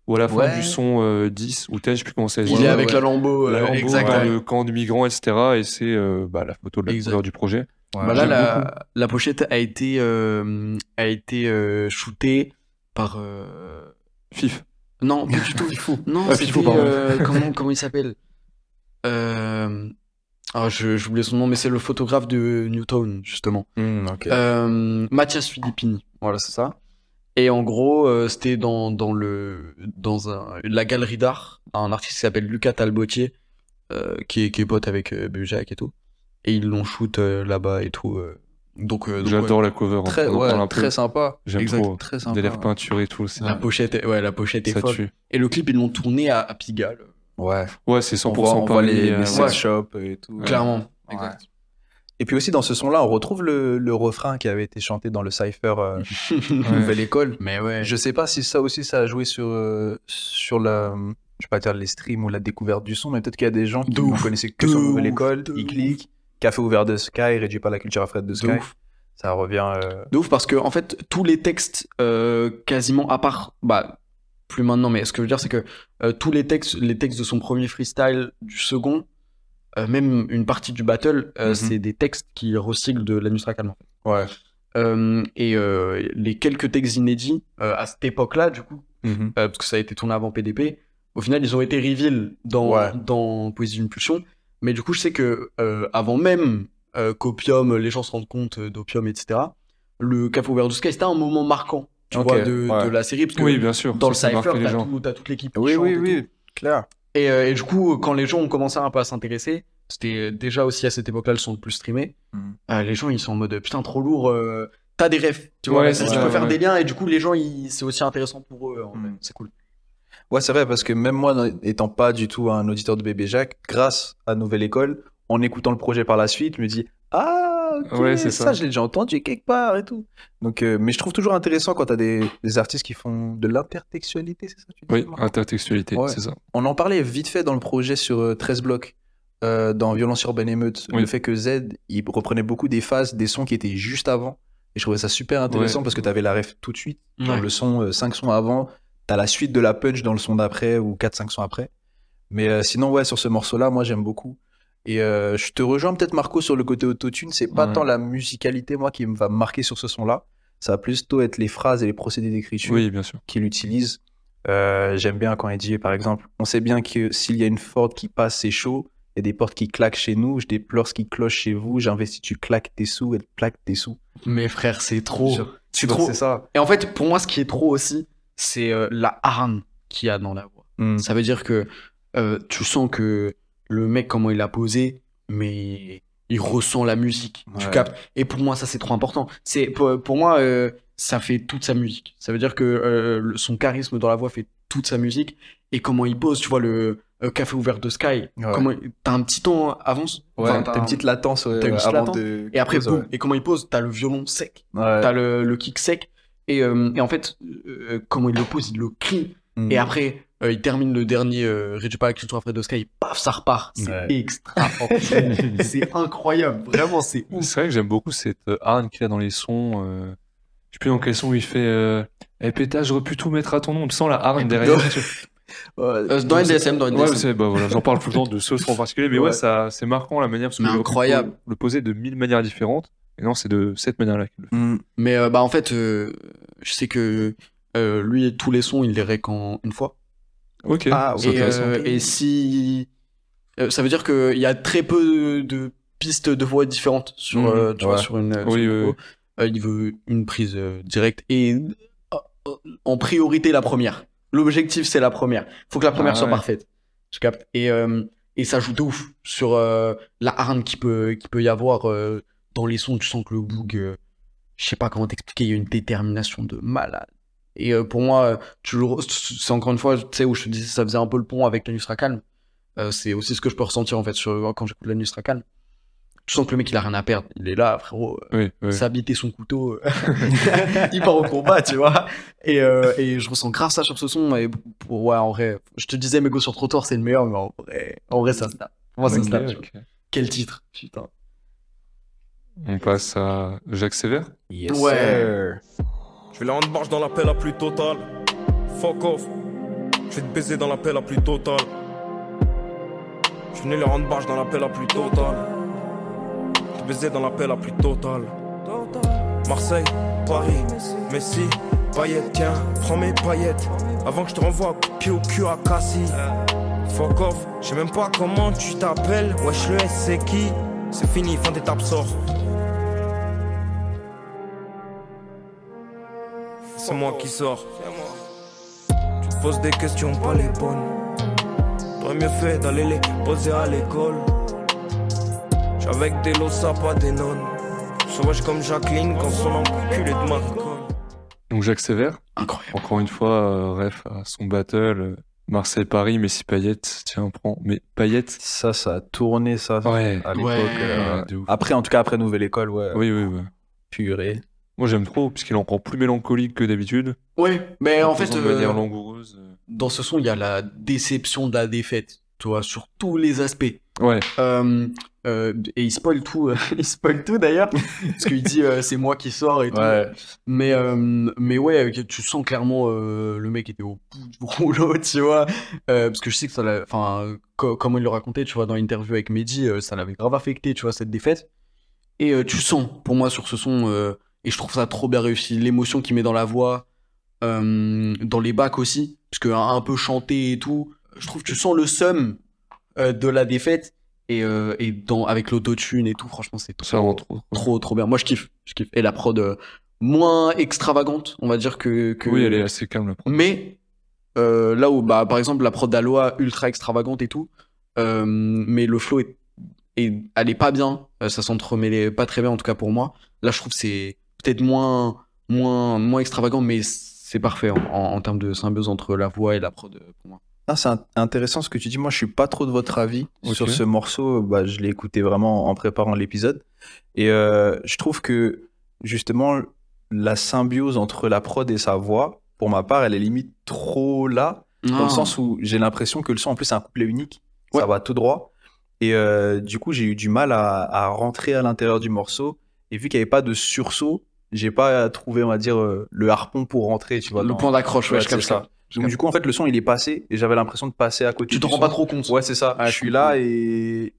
Où à la fin Ouais. du son euh, 10 ou 10, je sais plus comment ça se Il est avec ouais. la lambeau. La euh, lambeau exact. dans le camp de migrants, etc. Et c'est euh, bah, la photo de la Exact. cover du projet. Bah là, la, la pochette a été, euh, a été euh, shootée par. euh, Fif. Non, pas du tout. Non, Ah, c'était. Fifo, pardon. euh, comment, comment il s'appelle? Euh... ah, j'oubliais son nom, mais c'est le photographe de Newtown, justement. Hmm, ok. Euh, Mathias Filippini. Voilà, c'est ça. Et en gros, euh, c'était dans, dans, le, dans un, la galerie d'art, un artiste qui s'appelle Lucas Talbotier, euh, qui, est, qui est pote avec euh, Bujac et tout. Et ils l'ont shoot euh, là-bas et tout. euh. Donc, euh, donc, J'adore ouais. la cover. très, On en parle ouais, peu. très sympa. J'aime exact, trop. Très sympa. Délire peinture et tout. c'est- La pochette, est, ouais, la pochette est Ça folle. tue. Et le clip, ils l'ont tourné à, à Pigalle. Ouais. Ouais, c'est 100% On voit, on voit Paris, les, les ouais. et tout. Clairement. Ouais. Exact. Et puis aussi dans ce son-là, on retrouve le, le refrain qui avait été chanté dans le cypher euh, Nouvelle École. Mais ouais. Je sais pas si ça aussi ça a joué sur euh, sur la je vais pas dire les streams ou la découverte du son, mais peut-être qu'il y a des gens qui ne connaissaient que sur Nouvelle École, ils cliquent, Café ouvert de Sky, réduit pas la culture à Fred de Sky. Ça revient. euh, De ouf parce que en fait tous les textes euh, quasiment à part bah plus maintenant mais ce que je veux dire c'est que tous les textes les textes de son premier freestyle du second euh, même une partie du battle, euh, Mhm. c'est des textes qui recyclent de en fait. Ouais. Euh, et les quelques textes inédits à cette époque-là, du coup, Mhm. parce que ça a été tourné avant PDP, au final, ils ont été reveal dans, Ouais. dans Poésie d'une pulsion. Mais du coup, je sais que avant même qu'Opium, les gens se rendent compte d'Opium, etc., le Café Ouvert du Sky, c'était un moment marquant, tu vois, de, ouais. de la série. Parce que Oui, bien sûr. dans le Cypher, t'as gens. tout- t'as toute l'équipe qui Oui, oui, oui, clair. Et, euh, et du coup, quand les gens ont commencé un peu à s'intéresser, c'était déjà aussi à cette époque-là le son le plus streamé. Mhm. Euh, les gens, ils sont en mode putain, trop lourd. euh, T'as des refs, tu vois. Ouais, tu peux faire des liens et du coup, les gens, ils- c'est aussi intéressant pour eux. en fait. C'est cool. Ouais, c'est vrai, parce que même moi, n'étant pas du tout un auditeur de Bébé Jacques, grâce à Nouvelle École, en écoutant le projet par la suite, je me dis Ah, ok, Ouais, c'est ça, ça. je l'ai déjà entendu quelque part et tout. Donc, euh, mais je trouve toujours intéressant quand tu as des, des artistes qui font de l'intertextualité, c'est ça tu dis, Oui, intertextualité, Ouais. c'est ça. On en parlait vite fait dans le projet sur euh, 13 blocs, euh, dans Violence urbaine émeute, Oui. le fait que Z, il reprenait beaucoup des phases, des sons qui étaient juste avant. Et je trouvais ça super intéressant Ouais. parce que tu avais la ref tout de suite. Ouais. le son, 5 sons avant, t'as la suite de la punch dans le son d'après ou 4-5 sons après. Mais euh, sinon, ouais, sur ce morceau-là, moi j'aime beaucoup. Et euh, je te rejoins peut-être Marco sur le côté autotune, c'est pas Ouais. tant la musicalité, moi, qui me va marquer sur ce son-là. Ça va plutôt être les phrases et les procédés d'écriture Oui, bien sûr. qu'il utilise. Euh, J'aime bien quand il dit, par exemple, on sait bien que s'il y a une porte qui passe, c'est chaud. Il y a des portes qui claquent chez nous. Je déplore ce qui cloche chez vous. J'investis, tu claques tes sous, elle plaque tes sous. Mais frère, c'est trop. C'est trop. C'est ça. Et en fait, pour moi, ce qui est trop aussi, c'est euh, la harne qu'il y a dans la voix. Mm. Ça veut dire que euh, tu sens que le mec, comment il a posé, mais il ressent la musique. Tu captes. Et pour moi, ça, c'est trop important. C'est pour, pour moi, euh, ça fait toute sa musique. Ça veut dire que euh, son charisme dans la voix fait toute sa musique. Et comment il pose, tu vois, le euh, café ouvert de Sky. Ouais. Comment T'as un petit temps avance. Ouais, Enfin, t'as une un- petite latence t'as une petite avant latence. de. Et après, boum. Et comment il pose T'as le violon sec. T'as le, le kick sec. Et, et en fait, comment il le pose, il le crie. Mm. Et après, il termine le dernier euh, la culture après de Sky, paf, ça repart. C'est Ouais. extraordinaire. c'est incroyable. Vraiment, c'est ouf. C'est vrai que j'aime beaucoup cette euh, harne qu'il a dans les sons. euh, Je sais plus dans quel son il fait euh, Eh pétage, j'aurais pu tout mettre à ton nom. Tu sens la harne derrière. Ouais. Euh, dans NDSM, dans Ouais, NDSM. c'est- bah, voilà, j'en parle tout le temps de ce son en particulier, mais ouais, Ouais. ça, c'est marquant la manière parce que incroyable. le- poser de mille manières différentes. Et non, c'est de cette manière-là qu'il le fait. Mm. Mais euh, bah en fait, euh, je sais que euh, lui, tous les sons, il les rec en une fois. Ok, Ah, Et, euh, et si. euh, ça veut dire qu'il y a très peu de, de pistes de voix différentes sur, Mhm, euh, tu vois, sur une. Oui, il veut une prise directe et en priorité la première. L'objectif, c'est la première. Faut que la première Ah, soit ouais. parfaite. Tu captes Et, et ça joue de ouf sur euh, la harne qui peut, qui peut y avoir euh, dans les sons. Tu sens que le boog, euh, je sais pas comment t'expliquer, il y a une détermination de malade. Et euh, pour moi, euh, toujours, c'est encore une fois, tu sais, où je te disais, ça faisait un peu le pont avec la Nusra Calme. Euh, c'est aussi ce que je peux ressentir en fait sur, quand j'écoute la Nusra Calme. Tu sens que le mec il a rien à perdre. Il est là, frérot. Oui, oui. s'habiter son couteau. il part au combat, tu vois. Et, euh, et je ressens grave ça sur ce son. Et pour, ouais, en vrai, je te disais, Mego sur Trottoir, c'est le meilleur, mais en vrai, en vrai ça se tape. Moi, ça tape. Quel titre, putain. On passe à Jacques Sévère. Yes, Ouais. sir. Je vais les rendre barge dans la paix la plus totale. Fuck off. Je vais te baiser dans la paix la plus totale. Je vais venir les rendre barge dans la paix la plus totale. Te baiser dans la paix la plus totale. Marseille, Paris, Messi, paillettes, tiens, prends mes paillettes. Avant que je te renvoie pied au cul à Cassis. Fuck off, je sais même pas comment tu t'appelles. Wesh, le S, c'est qui? C'est fini, fin d'étape, sort. C'est moi qui sors. Tu te poses des questions, pas les bonnes. T'aurais mieux fait d'aller les poser à l'école. J'suis avec des losa, pas des nonnes. Sauvage comme Jacqueline quand son enculé de maricole. Donc Jacques Sévère, Incroyable. encore une fois, euh, ref à son battle. euh, Marseille-Paris, Messi Payette. Tiens, prends. Mais Payette. Ça, ça a tourné, ça, Ouais. à l'époque. Ouais. euh, Ouais. Après, en tout cas, après Nouvelle École, ouais. Oui, oui, oui. Purée. Moi, j'aime trop, puisqu'il est encore plus mélancolique que d'habitude. Ouais, mais en fait, de euh, manière langoureuse. euh. dans ce son, il y a la déception de la défaite, tu vois, sur tous les aspects. Ouais, Euh, Euh, et il spoil tout, euh, il spoil tout d'ailleurs, parce qu'il dit euh, c'est moi qui sors et tout. Ouais. Mais, euh, mais ouais, tu sens clairement euh, le mec était au bout du rouleau, tu vois. Euh, parce que je sais que ça l'a. Enfin, co- comme il le racontait, tu vois, dans l'interview avec Mehdi, euh, ça l'avait grave affecté, tu vois, cette défaite. Et euh, tu sens, pour moi, sur ce son, euh, et je trouve ça trop bien réussi, l'émotion qu'il met dans la voix, euh, dans les bacs aussi, parce que un, un peu chanté et tout, je trouve que tu sens le seum euh, de la défaite. Et, euh, et dans, avec l'autotune et tout, franchement, c'est vraiment trop. trop trop bien. Moi je kiffe, je kiffe. Et la prod euh, moins extravagante, on va dire que. que... Oui, elle est assez calme. la prod. Mais euh, là où bah par exemple la prod d'Aloha ultra extravagante et tout, euh, mais le flow est, est elle est pas bien, ça s'entremêlait pas très bien en tout cas pour moi. Là je trouve que c'est peut-être moins moins moins extravagant, mais c'est parfait en, en, en termes de symbiose entre la voix et la prod euh, pour moi. Ah, c'est int- intéressant ce que tu dis. Moi, je suis pas trop de votre avis sur ce morceau. Bah, je l'ai écouté vraiment en préparant l'épisode. Et euh, je trouve que, justement, la symbiose entre la prod et sa voix, pour ma part, elle est limite trop là. Dans Ah. le sens où j'ai l'impression que le son, en plus, c'est un couplet unique. Ça va tout droit. Et euh, du coup, j'ai eu du mal à, à rentrer à l'intérieur du morceau. Et vu qu'il n'y avait pas de sursaut, j'ai pas trouvé, on va dire, euh, le harpon pour rentrer, tu vois. le dans- point d'accroche, ouais, Ouais, je c'est capte ça. Donc du coup, en fait, le son, il est passé et j'avais l'impression de passer à côté. Tu te rends son. pas trop compte. Ouais, c'est ça. Ouais, je suis là et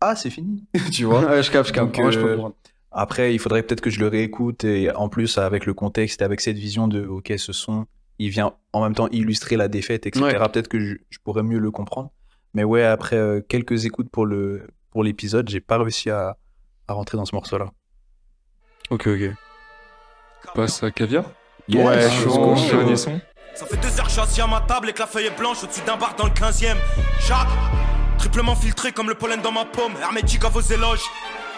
ah, c'est fini. tu vois. Ouais, je capte, je capte. Je peux euh, comprendre. Après, il faudrait peut-être que je le réécoute et en plus avec le contexte et avec cette vision de ok, ce son, il vient en même temps illustrer la défaite, etc. Ouais. Peut-être que je, je pourrais mieux le comprendre. Mais ouais, après euh, quelques écoutes pour le pour l'épisode, j'ai pas réussi à, à rentrer dans ce morceau-là. Ok, ok. On passe à Caviar Ouais, chaud, chaud. Ça fait deux heures que je suis assis à ma table et que la feuille est blanche au-dessus d'un bar dans le 15ème. Jacques, triplement filtré comme le pollen dans ma paume, hermétique à vos éloges.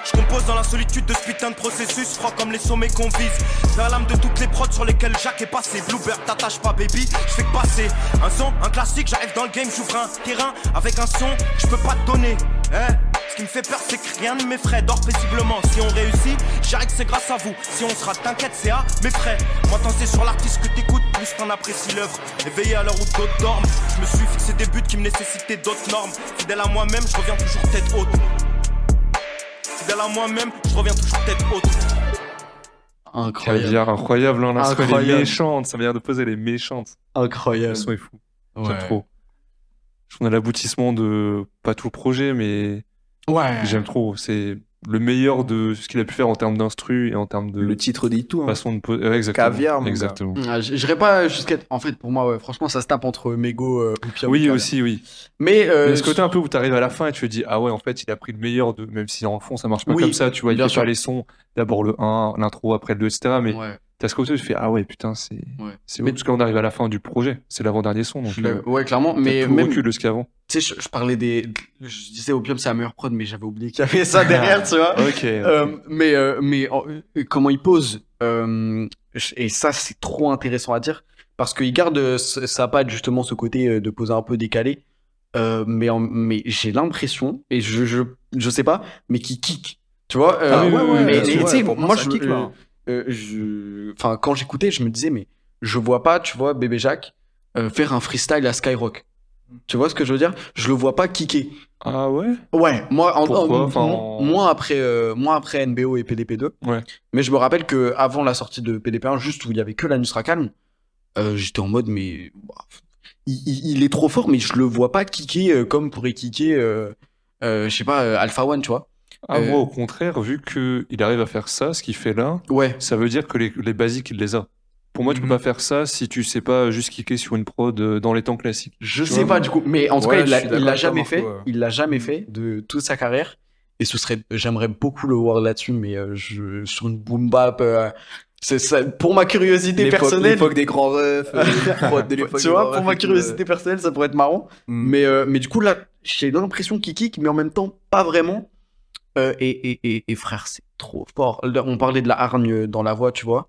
Je compose dans la solitude de ce putain de processus, froid comme les sommets qu'on vise. La lame de toutes les prods sur lesquelles Jacques est passé. Bluebird, t'attache pas, baby, je fais que passer. Un son, un classique, j'arrive dans le game, j'ouvre un terrain avec un son je peux pas te donner. Hein ce qui me fait peur, c'est que rien ne m'effraie. Dors paisiblement. Si on réussit, j'arrive c'est grâce à vous. Si on sera, t'inquiète, c'est à mes frais. Moi, tant c'est sur l'artiste que t'écoutes, plus t'en apprécies l'œuvre. Éveillé à l'heure où d'autres dorment. Je me suis fixé des buts qui me nécessitaient d'autres normes. Fidèle à moi-même, je reviens toujours tête haute. Fidèle à moi-même, je reviens toujours tête haute. Incroyable. Caviar, incroyable. Hein, l'instru, elle est Incroyable. méchante. Ça vient de poser, elle est méchante. Le Incroyable. son est fou. J'aime Ouais. trop. Je trouve qu'on a l'aboutissement de pas tout le projet, mais Ouais. j'aime trop. C'est le meilleur de ce qu'il a pu faire en termes d'instru et en termes de Le titre dit tout. hein. façon de poser. Ouais, exactement. Caviar. Exactement. Ah, j- J'irais pas jusqu'à. En fait, pour moi, ouais, franchement, ça se tape entre Mego euh, ou Pierre Oui, Boucal. aussi, oui. Mais, euh, Mais ce côté un peu où tu arrives à la fin et tu te dis, ah ouais, en fait, il a pris le meilleur de. Même si en fond, ça marche pas Oui, comme ça, tu vois, il bien fait sûr. pas les sons. D'abord le 1, l'intro, après le 2, etc. Mais ouais. T'as ce côté où tu fais, ah ouais, putain, c'est. Ouais. C'est Mais- parce qu'on arrive à la fin du projet. C'est l'avant-dernier son. Donc, l'ai- euh, ouais, clairement. Mais tout le même, recul de ce qu'il y a avant. tu sais, je, je parlais des. Je disais Opium, c'est la meilleure prod, mais j'avais oublié qu'il y avait ça derrière, tu vois. Ok. Euh, mais euh, mais en- euh, comment il pose euh, et ça c'est trop intéressant à dire parce qu'il garde sa patte justement ce côté de poser un peu décalé euh, mais en- mais j'ai l'impression et je, je je sais pas mais qui kick tu vois euh, Ah oui, oui, oui, mais oui, mais, ouais, tu sais moi, moi je kick, là. Euh, je enfin quand j'écoutais je me disais mais je vois pas tu vois bébé Jacques euh, faire un freestyle à Skyrock tu vois ce que je veux dire? Je le vois pas kicker Ah ouais? Ouais, moi, en, Pourquoi? en- Enfin, moi- en- moi après, euh, moi après NBO et PDP2. Ouais. Mais je me rappelle que avant la sortie de PDP1, juste où il y avait que la Nusra Calme, euh, j'étais en mode mais il, il- il est trop fort, mais je le vois pas kicker euh, comme pourrait kicker, je sais pas, Alpha One, tu vois. Ah, Euh, moi, au contraire, vu qu'il arrive à faire ça, ce qu'il fait là, Ouais. ça veut dire que les, les basiques, il les a. Pour moi, tu peux Mhm. pas faire ça si tu sais pas juste kicker sur une prod euh, dans les temps classiques. Je Tu sais vois pas du coup, mais en tout Ouais, cas, il l'a jamais fait. Il l'a jamais fait de toute sa carrière. Et ce serait, j'aimerais beaucoup le voir là-dessus, mais euh, je, sur une boom bap, euh, c'est ça, pour ma curiosité personnelle. L'époque des grands refs. euh, de tu vois, grands pour ma curiosité personnelle, ça pourrait être marrant. Mm. Mais, euh, mais du coup, là, j'ai l'impression qu'il kick, mais en même temps, pas vraiment. Euh, et, et, et, et frère, c'est trop fort. Là, On parlait de la hargne dans la voix, tu vois.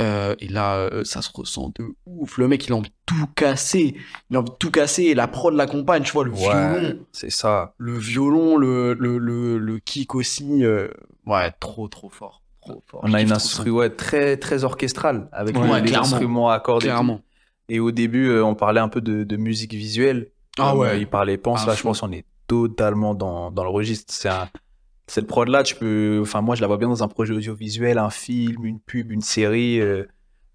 Euh, et là, euh, ça se ressent de ouf. Le mec, il a envie de tout casser. Il a envie de tout casser. Et la prod l'accompagne, tu vois, le Ouais, violon. c'est ça. Le violon, le, le, le, le kick aussi. euh, ouais, trop, trop fort. Trop fort. On Je a une instru ouais, très, très orchestrale avec Ouais, les clairement. instruments à cordes. et tout. Clairement. Et au début, on parlait un peu de, de musique visuelle. Ah ouais. il parlait pense. Là, je pense qu'on est totalement dans, dans le registre. C'est un, cette prod là, tu peux, enfin moi je la vois bien dans un projet audiovisuel, un film, une pub, une série, euh,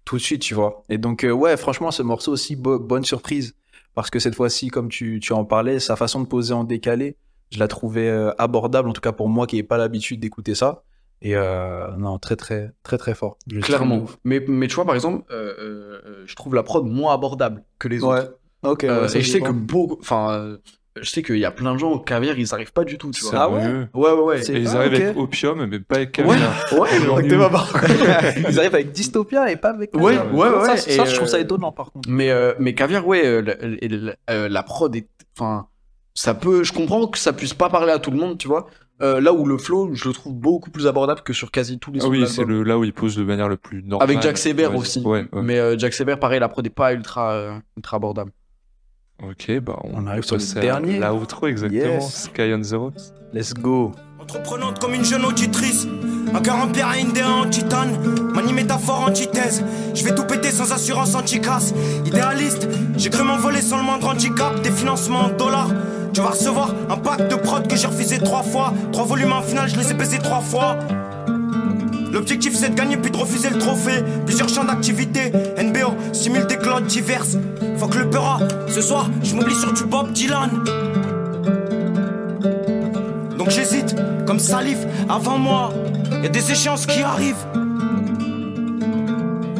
tout de suite, tu vois. Et donc euh, ouais, franchement ce morceau aussi bo- bonne surprise parce que cette fois-ci, comme tu, tu en parlais, sa façon de poser en décalé, je la trouvais euh, abordable, en tout cas pour moi qui n'ai pas l'habitude d'écouter ça. Et non, très très très très fort. Je Clairement. Mais, mais tu vois, par exemple, je trouve la prod moins abordable que les Ouais. autres. Ok. Ouais, et je sais que beaucoup. Enfin, je sais qu'il y a plein de gens au caviar, ils arrivent pas du tout, tu C'est vois. Ah ouais? mieux. Ouais, ouais, ouais. Et ils Ah, arrivent avec opium, mais pas avec Ouais, caviar. ouais, Exactement. nul. Ils arrivent avec Dystopia et pas avec. Ouais, Caviar. ouais, ouais, Ça, ouais, ça, je trouve ça euh, étonnant par contre. Mais, euh, mais caviar, ouais, euh, la, la- euh, la prod est. Enfin, ça peut. Je comprends que ça puisse pas parler à tout le monde, tu vois. Euh, là où le flow, je le trouve beaucoup plus abordable que sur quasi tous les Ah autres oui, c'est le, là où il pose de manière le plus normale. Avec Jack Sever Ouais, aussi. Ouais, ouais. Mais euh, Jack Sever, pareil, la prod est pas ultra, euh, ultra abordable. Ok, bah on, On arrive sur le dernier. La outro, exactement. Yes. Sky on the Rocks. Let's go. Entreprenante comme une jeune auditrice. Un cœur en pierre et une en titane. Manie métaphore, antithèse. Je vais tout péter sans assurance anti-casse. Idéaliste, j'ai cru m'envoler sans le moindre handicap. Des financements en dollars. Tu vas recevoir un pack de prod que j'ai refusé trois fois. Trois volumes en finale, je les ai baisés trois fois. L'objectif c'est de gagner puis de refuser le trophée. Plusieurs champs d'activité, NBO, simule des clodes diverses. Faut que le peura, ce soir, je m'oublie sur du Bob Dylan. Donc j'hésite, comme salive, avant moi. Y a des échéances qui arrivent.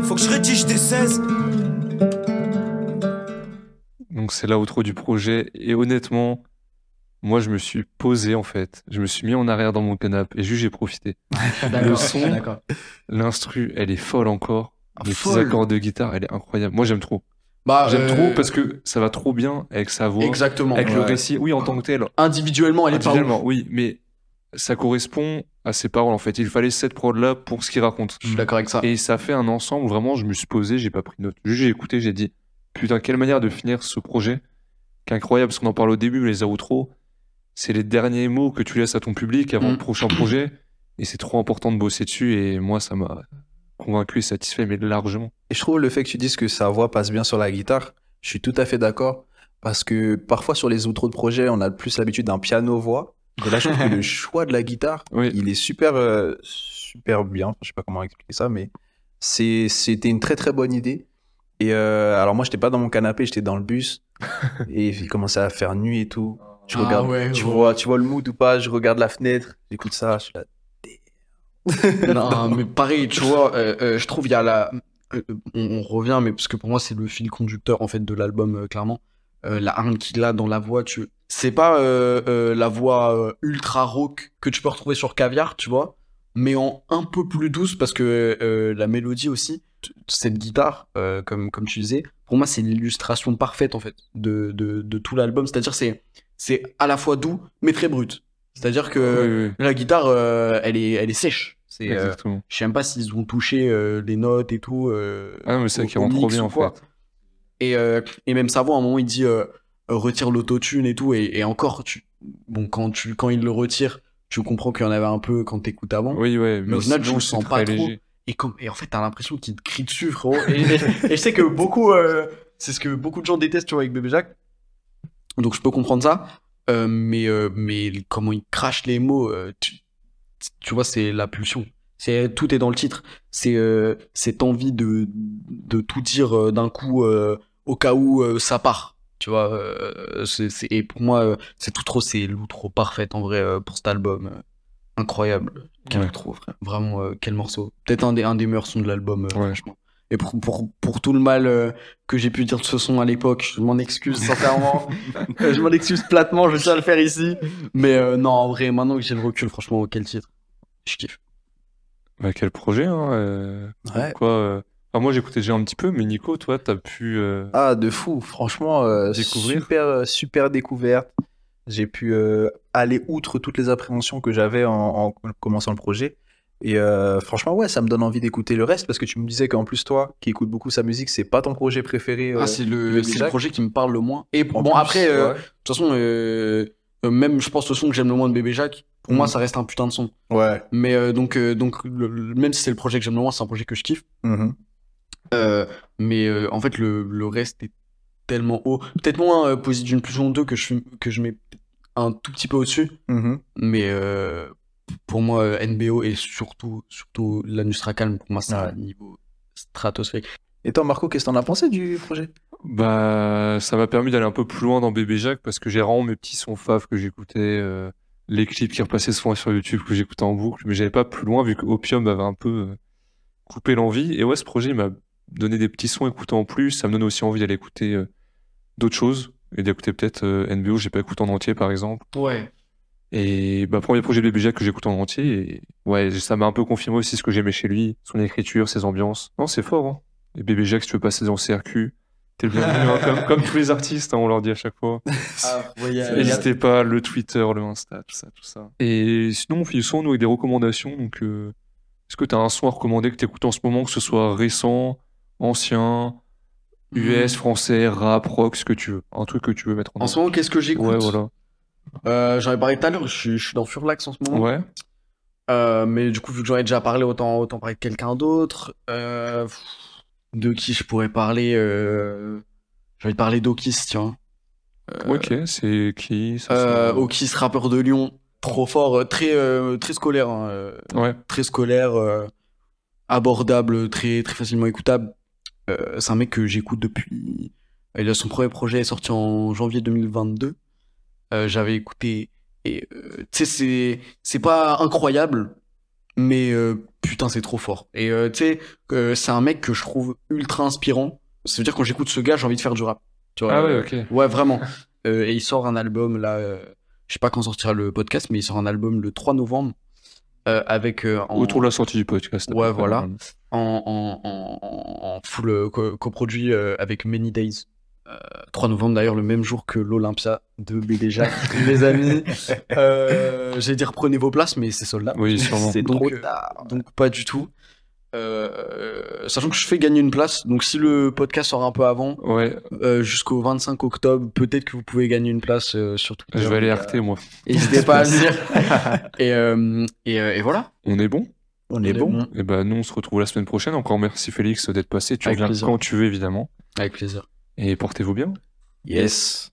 Faut que je rédige des 16. Donc c'est la outro du projet. Et honnêtement, moi je me suis posé en fait. Je me suis mis en arrière dans mon canapé et juste j'ai profité. Le son, l'instru, elle est folle encore. Ah, Les petits accords de guitare, elle est incroyable. Moi j'aime trop. Bah, J'aime euh, trop parce que ça va trop bien avec sa voix, Exactement. avec le récit. Oui, en tant que tel, Individuellement, elle est pas individuellement, ouf. oui, mais ça correspond à ses paroles en fait. Il fallait cette prod là pour ce qu'il raconte. Je suis d'accord avec ça. Et ça fait un ensemble, vraiment, je me suis posé, j'ai pas pris de notes. Juste j'ai écouté, j'ai dit, putain, quelle manière de finir ce projet. Qu'incroyable, parce qu'on en parle au début, mais les outros, c'est les derniers mots que tu laisses à ton public avant Mm. le prochain projet. Et c'est trop important de bosser dessus, et moi, ça m'a convaincu et satisfait, mais largement. Et je trouve le fait que tu dises que sa voix passe bien sur la guitare, je suis tout à fait d'accord. Parce que parfois sur les outros de projet, on a plus l'habitude d'un piano-voix. Et là, je trouve que le choix de la guitare, Oui. il est super, euh, super bien. Je sais pas comment expliquer ça, mais c'est, c'était une très très bonne idée. Et euh, alors moi, j'étais pas dans mon canapé, j'étais dans le bus. et il commençait à faire nuit et tout. Je Ah regarde, ouais, tu ouais. vois, tu vois le mood ou pas Je regarde la fenêtre, j'écoute ça, je suis là. non, mais pareil, tu vois, euh, euh, je trouve il y a la. euh, on, on revient, mais parce que pour moi, c'est le fil conducteur en fait de l'album, euh, clairement. Euh, la hargne qu'il a dans la voix, tu. C'est pas euh, euh, la voix euh, ultra rock que tu peux retrouver sur Caviar, tu vois, mais en un peu plus douce parce que euh, la mélodie aussi, cette guitare, euh, comme, comme tu disais, pour moi, c'est l'illustration parfaite en fait de, de, de tout l'album. C'est-à-dire, c'est c'est à la fois doux, mais très brut. C'est-à-dire que Oui, oui, la guitare, euh, elle, est, elle est sèche. C'est, euh, exactement. je sais même pas s'ils ont touché euh, les notes et tout. euh, Ah non, mais c'est ça qui rend trop bien, en quoi. fait. Et, et même sa voix, à un moment, il dit retire l'autotune et tout. Et, et encore, tu... bon, quand, tu, quand il le retire, tu comprends qu'il y en avait un peu quand t'écoutes avant. Oui, ouais, Mais au final, je le sens pas trop. Et, comme, et en fait, t'as l'impression qu'il te crie dessus, frérot. Et, et- je sais que beaucoup, c'est ce que beaucoup de gens détestent, tu vois, avec Bébé Jacques. Donc je peux comprendre ça. Euh, mais, euh, mais comment il crache les mots, euh, tu, tu vois, c'est la pulsion. C'est, tout est dans le titre. C'est cette envie de, de tout dire d'un coup au cas où ça part. Tu vois, c'est, c'est- et pour moi, c'est tout trop, c'est l'outro parfaite en vrai pour cet album. incroyable. Quel Ouais. outro, frère. Vraiment, quel morceau. Peut-être un des, un des meilleurs sons de l'album, Ouais. franchement. Et pour, pour, pour tout le mal euh, que j'ai pu dire de ce son à l'époque, je m'en excuse sincèrement. Euh, je m'en excuse platement, je tiens à le faire ici. Mais euh, non, en vrai, maintenant que j'ai le recul, franchement, quel titre. Je kiffe. Bah, quel projet, hein. euh, Ouais. Quoi, euh, enfin, moi, j'écoutais déjà un petit peu, mais Nico, toi, t'as pu. euh, Ah, de fou, franchement, euh, Découvrir. super, super découverte. J'ai pu euh, aller outre toutes les appréhensions que j'avais en, en commençant le projet. Et euh, franchement, ouais, ça me donne envie d'écouter le reste parce que tu me disais qu'en plus, toi, qui écoutes beaucoup sa musique, c'est pas ton projet préféré. euh, Ah, c'est le le, c'est le Jack. projet qui me parle le moins. Et en bon, plus, après, euh, de ouais. toute façon, euh, euh, même je pense le son que j'aime le moins de Bébé Jacques, pour moi, Mhm. ça reste un putain de son. Ouais. Mais euh, donc, euh, donc le- le- même si c'est le projet que j'aime le moins, c'est un projet que je kiffe. Mhm. Euh, mais euh, en fait, le, le reste est tellement haut. Peut-être moins euh, d'une pulsion 2 que je, que je mets un tout petit peu au-dessus. Mhm. Mais euh, pour moi, euh, NBO et surtout, surtout l'Anustra Calm, pour moi, c'est Ouais. un niveau stratosphérique. Et toi, Marco, qu'est-ce que t'en as pensé du projet? Bah, ça m'a permis d'aller un peu plus loin dans Bébé Jacques parce que j'ai vraiment mes petits sons faves que j'écoutais, euh, les clips qui repassaient souvent sur YouTube que j'écoutais en boucle, mais j'avais pas plus loin vu que Opium m'avait un peu euh, coupé l'envie. Et ouais, ce projet il m'a donné des petits sons écoutés en plus, ça me donne aussi envie d'aller écouter euh, d'autres choses et d'écouter peut-être euh, NBO, j'ai pas écouté en entier par exemple. Ouais. Et bah, premier projet de Bébé que j'écoute en entier, et ouais, ça m'a un peu confirmé aussi ce que j'aimais chez lui, son écriture, ses ambiances. Non, c'est fort, hein. Et Bébé Jacques, si tu veux passer dans le CRQ, t'es le bienvenu, hein, comme, comme tous les artistes, hein, on leur dit à chaque fois. Ah, ouais, N'hésitez pas, le Twitter, le Insta, tout ça, tout ça. Et sinon, on finissons nous avec des recommandations. Donc, euh, est-ce que t'as un son à recommander que t'écoutes en ce moment, que ce soit récent, ancien, US, français, rap, rock, ce que tu veux. Un truc que tu veux mettre en En ce moment, qu'est-ce que j'écoute? Ouais, voilà. Euh, J'en ai parlé tout à l'heure, je, suis- je suis dans Furlax en ce moment. Ouais. Euh, mais du coup, vu que j'en ai déjà parlé, autant, autant parler de quelqu'un d'autre. Euh, de qui je pourrais parler euh... J'ai envie de parler d'Okis, tiens. Ok, c'est qui ça, ça Okis, rappeur de Lyon. Trop fort, très, très scolaire. hein, Ouais. Très scolaire, abordable, très, très facilement écoutable. C'est un mec que j'écoute depuis. Il a son premier projet est sorti en janvier 2022. Euh, J'avais écouté. Et euh, tu sais, c'est c'est pas incroyable, mais euh, putain, c'est trop fort. Et tu sais, c'est un mec que je trouve ultra inspirant. Ça veut dire quand j'écoute ce gars, j'ai envie de faire du rap. Tu vois, Ah ouais, ok. Ouais, vraiment. Et il sort un album là. je sais pas quand sortira le podcast, mais il sort un album le 3 novembre. avec en- Autour de la sortie du podcast. Ouais, voilà. En, en, en, en full co- coproduit avec Many Days. Euh, 3 novembre d'ailleurs, le même jour que l'Olympia de Jacques. les amis, euh, j'allais dire prenez vos places, mais c'est soldat. Oui, sûrement. C'est Donc, trop euh, tard. Donc pas du tout. Euh, sachant que je fais gagner une place, donc si le podcast sort un peu avant, Ouais, euh, jusqu'au 25 octobre, peut-être que vous pouvez gagner une place euh, sur Twitter. je vais aller Euh, arter, moi. N'hésitez pas à venir. et, euh, et, euh, et voilà. On est bon? On est bon. Et ben nous, on se retrouve la semaine prochaine. Encore merci Félix d'être passé. Tu Avec reviens plaisir. quand tu veux, évidemment. Avec plaisir. Et portez-vous bien. Yes.